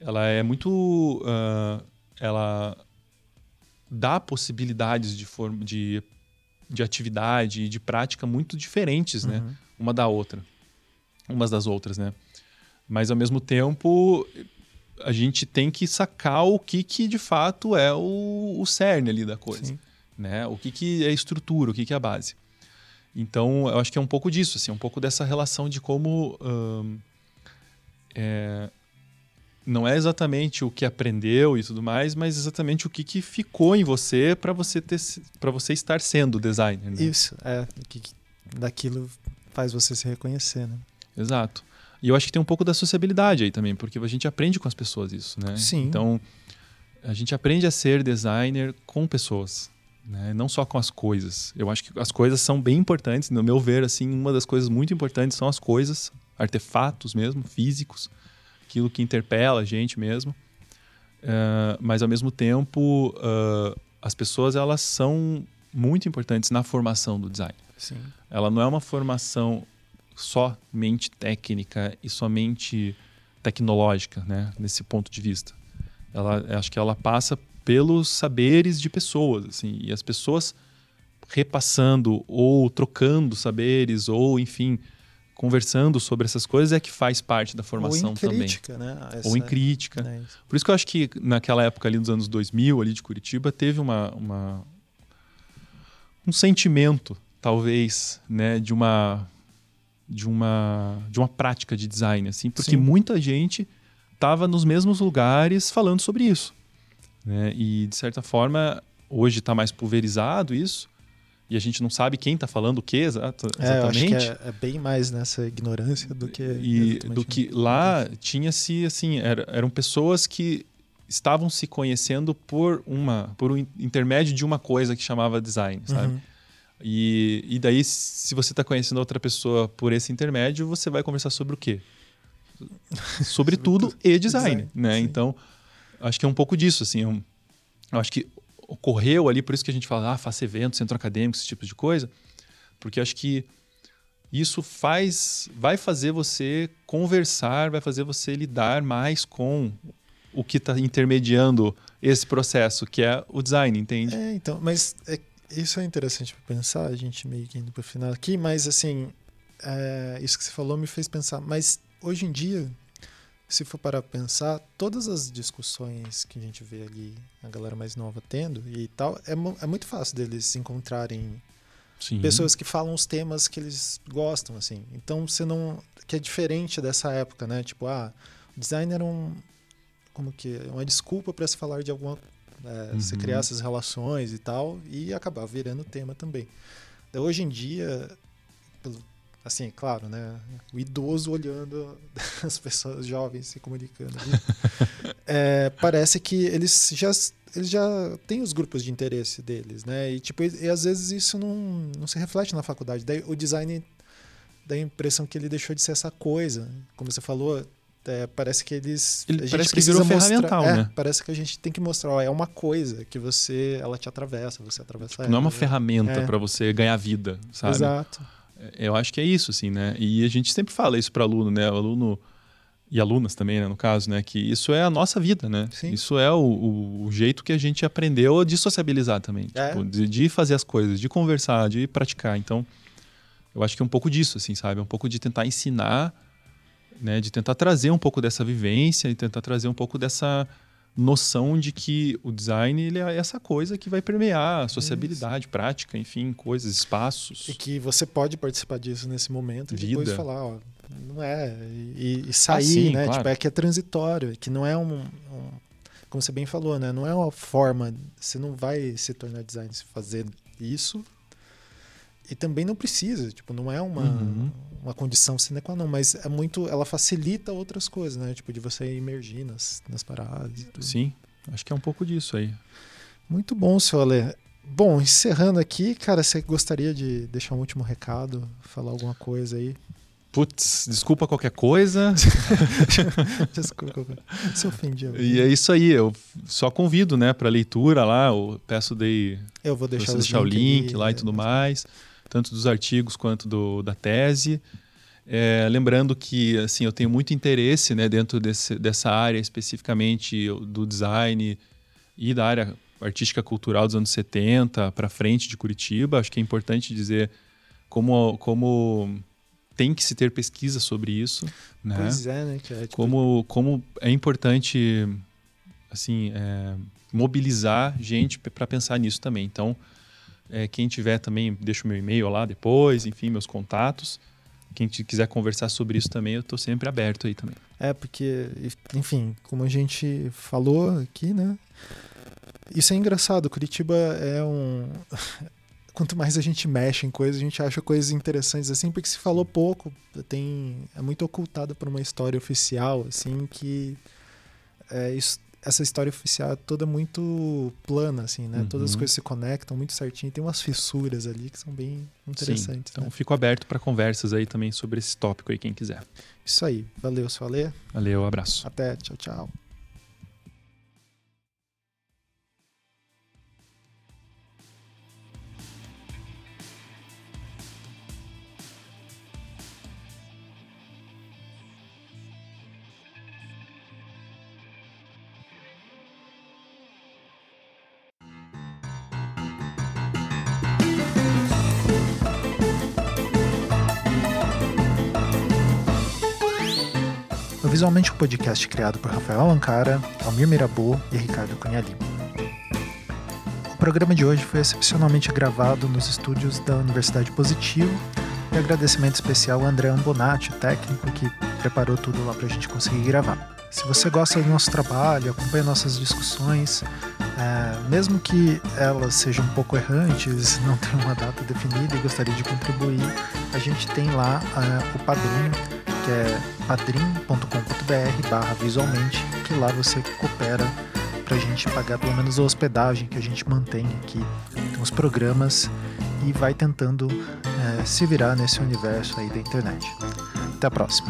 Ela é muito. Uh, ela dá possibilidades de, forma, de, de atividade e de prática muito diferentes, né? uhum. né? Uma da outra, umas das outras, né? Mas ao mesmo tempo a gente tem que sacar o que, que de fato é o, o cerne ali da coisa, Sim. né? O que, que é estrutura, o que, que é a base. Então, eu acho que é um pouco disso, assim, um pouco dessa relação de como hum, é, não é exatamente o que aprendeu e tudo mais, mas exatamente o que, que ficou em você para você ter para você estar sendo designer. Né? Isso, é que, daquilo faz você se reconhecer, né? Exato. E eu acho que tem um pouco da sociabilidade aí também, porque a gente aprende com as pessoas isso, né? Sim. Então, a gente aprende a ser designer com pessoas, né? Não só com as coisas. Eu acho que as coisas são bem importantes, no meu ver, assim, uma das coisas muito importantes são as coisas, artefatos mesmo, físicos, aquilo que interpela a gente mesmo. Uh, mas ao mesmo tempo, uh, as pessoas elas são muito importantes na formação do design. Sim. Ela não é uma formação somente técnica e somente tecnológica, né? Nesse ponto de vista, ela acho que ela passa pelos saberes de pessoas, assim, e as pessoas repassando ou trocando saberes ou enfim conversando sobre essas coisas é que faz parte da formação ou em também. Crítica, né? Essa... Ou em crítica. É isso. Por isso que eu acho que naquela época ali dos anos 2000 ali de Curitiba teve uma, uma um sentimento talvez, né, de uma de uma de uma prática de design assim, porque Sim. muita gente estava nos mesmos lugares falando sobre isso, né? E de certa forma hoje está mais pulverizado isso e a gente não sabe quem está falando o que exato, exatamente. É, acho que é, é, bem mais nessa ignorância do que e do que lá tinha-se assim era, eram pessoas que estavam se conhecendo por uma por um intermédio de uma coisa que chamava design, sabe? Uhum. E, e daí, se você está conhecendo outra pessoa por esse intermédio, você vai conversar sobre o quê? sobre tudo e design, design né? Sim. Então, acho que é um pouco disso, assim. Eu, eu acho que ocorreu ali, por isso que a gente fala, ah, faça eventos, centro acadêmico, esse tipo de coisa, porque acho que isso faz, vai fazer você conversar, vai fazer você lidar mais com o que está intermediando esse processo, que é o design, entende? É, então, mas é isso é interessante para pensar, a gente meio que indo para o final aqui, mas assim, é, isso que você falou me fez pensar. Mas hoje em dia, se for para pensar, todas as discussões que a gente vê ali, a galera mais nova tendo e tal, é, é muito fácil deles encontrarem Sim. pessoas que falam os temas que eles gostam, assim. Então você não. que é diferente dessa época, né? Tipo, ah, design era um. Como que. É? Uma desculpa para se falar de alguma né? Uhum. Você criar essas relações e tal, e acabar virando tema também. Então, hoje em dia, assim, claro, né? O idoso olhando as pessoas jovens se comunicando. é, parece que eles já eles já têm os grupos de interesse deles, né? E tipo, e, e às vezes isso não, não se reflete na faculdade. Daí o design dá a impressão que ele deixou de ser essa coisa. Como você falou, é, parece que eles. Ele parece que virou mostrar, ferramental, é, né? Parece que a gente tem que mostrar, ó, é uma coisa que você, ela te atravessa, você atravessa tipo, ela. Não é uma né? ferramenta é. para você ganhar vida, sabe? Exato. É, eu acho que é isso, assim, né? E a gente sempre fala isso para aluno, né? O aluno e alunas também, né, no caso, né? Que isso é a nossa vida, né? Sim. Isso é o, o, o, jeito que a gente aprendeu de sociabilizar também, é. tipo, de, de, fazer as coisas, de conversar, de praticar. Então, eu acho que é um pouco disso, assim, sabe? É um pouco de tentar ensinar né, de tentar trazer um pouco dessa vivência e tentar trazer um pouco dessa noção de que o design ele é essa coisa que vai permear a sociabilidade, Isso. prática, enfim, coisas, espaços. E que você pode participar disso nesse momento Vida. e depois falar, ó, não é, e, e sair, ah, sim, né? Claro. Tipo, é que é transitório, que não é um, um, como você bem falou, né? Não é uma forma, você não vai se tornar designer se fazer isso e também não precisa, tipo, não é uma, uhum. uma condição sine qua non, mas é muito, ela facilita outras coisas, né? Tipo, de você emergir nas, nas paradas e tudo. Sim, acho que é um pouco disso aí. Muito bom, seu Ale. Bom, encerrando aqui, cara, você gostaria de deixar um último recado, falar alguma coisa aí? Putz, desculpa qualquer coisa. desculpa, se ofendi. E é isso aí, eu só convido, né, para leitura lá, eu peço daí eu vou deixar, deixar o link, link lá e tudo mais tanto dos artigos quanto do, da tese. É, lembrando que assim eu tenho muito interesse né, dentro desse, dessa área especificamente do design e da área artística cultural dos anos 70 para frente de Curitiba. Acho que é importante dizer como, como tem que se ter pesquisa sobre isso. Né? Pois é, né? É, tipo... como, como é importante assim, é, mobilizar gente para pensar nisso também. Então, É, quem tiver também, deixa o meu e-mail lá depois, enfim, meus contatos. Quem quiser conversar sobre isso também, eu estou sempre aberto aí também. É, porque, enfim, como a gente falou aqui, né? Isso é engraçado. Curitiba é um. Quanto mais a gente mexe em coisas, a gente acha coisas interessantes assim, porque se falou pouco, tem é muito ocultado por uma história oficial, assim, que é, isso, essa história oficial é toda muito plana, assim, né? Uhum. Todas as coisas se conectam muito certinho. Tem umas fissuras ali que são bem interessantes. Sim. Então, né? fico aberto para conversas aí também sobre esse tópico aí, quem quiser. Isso aí. Valeu, Soalê. Valeu, abraço. Até. Tchau, tchau. Visualmente um podcast criado por Rafael Alancara, Almir Mirabô e Ricardo Cunha Lima. O programa de hoje foi excepcionalmente gravado nos estúdios da Universidade Positivo e agradecimento especial ao André Ambonati, técnico que preparou tudo lá para a gente conseguir gravar. Se você gosta do nosso trabalho, acompanha nossas discussões, é, mesmo que elas sejam um pouco errantes, não tenham uma data definida e gostaria de contribuir, a gente tem lá é, o padrinho que é padrim.com.br barra visualmente, que lá você coopera para a gente pagar pelo menos a hospedagem que a gente mantém aqui, tem os programas e vai tentando é, se virar nesse universo aí da internet. Até a próxima.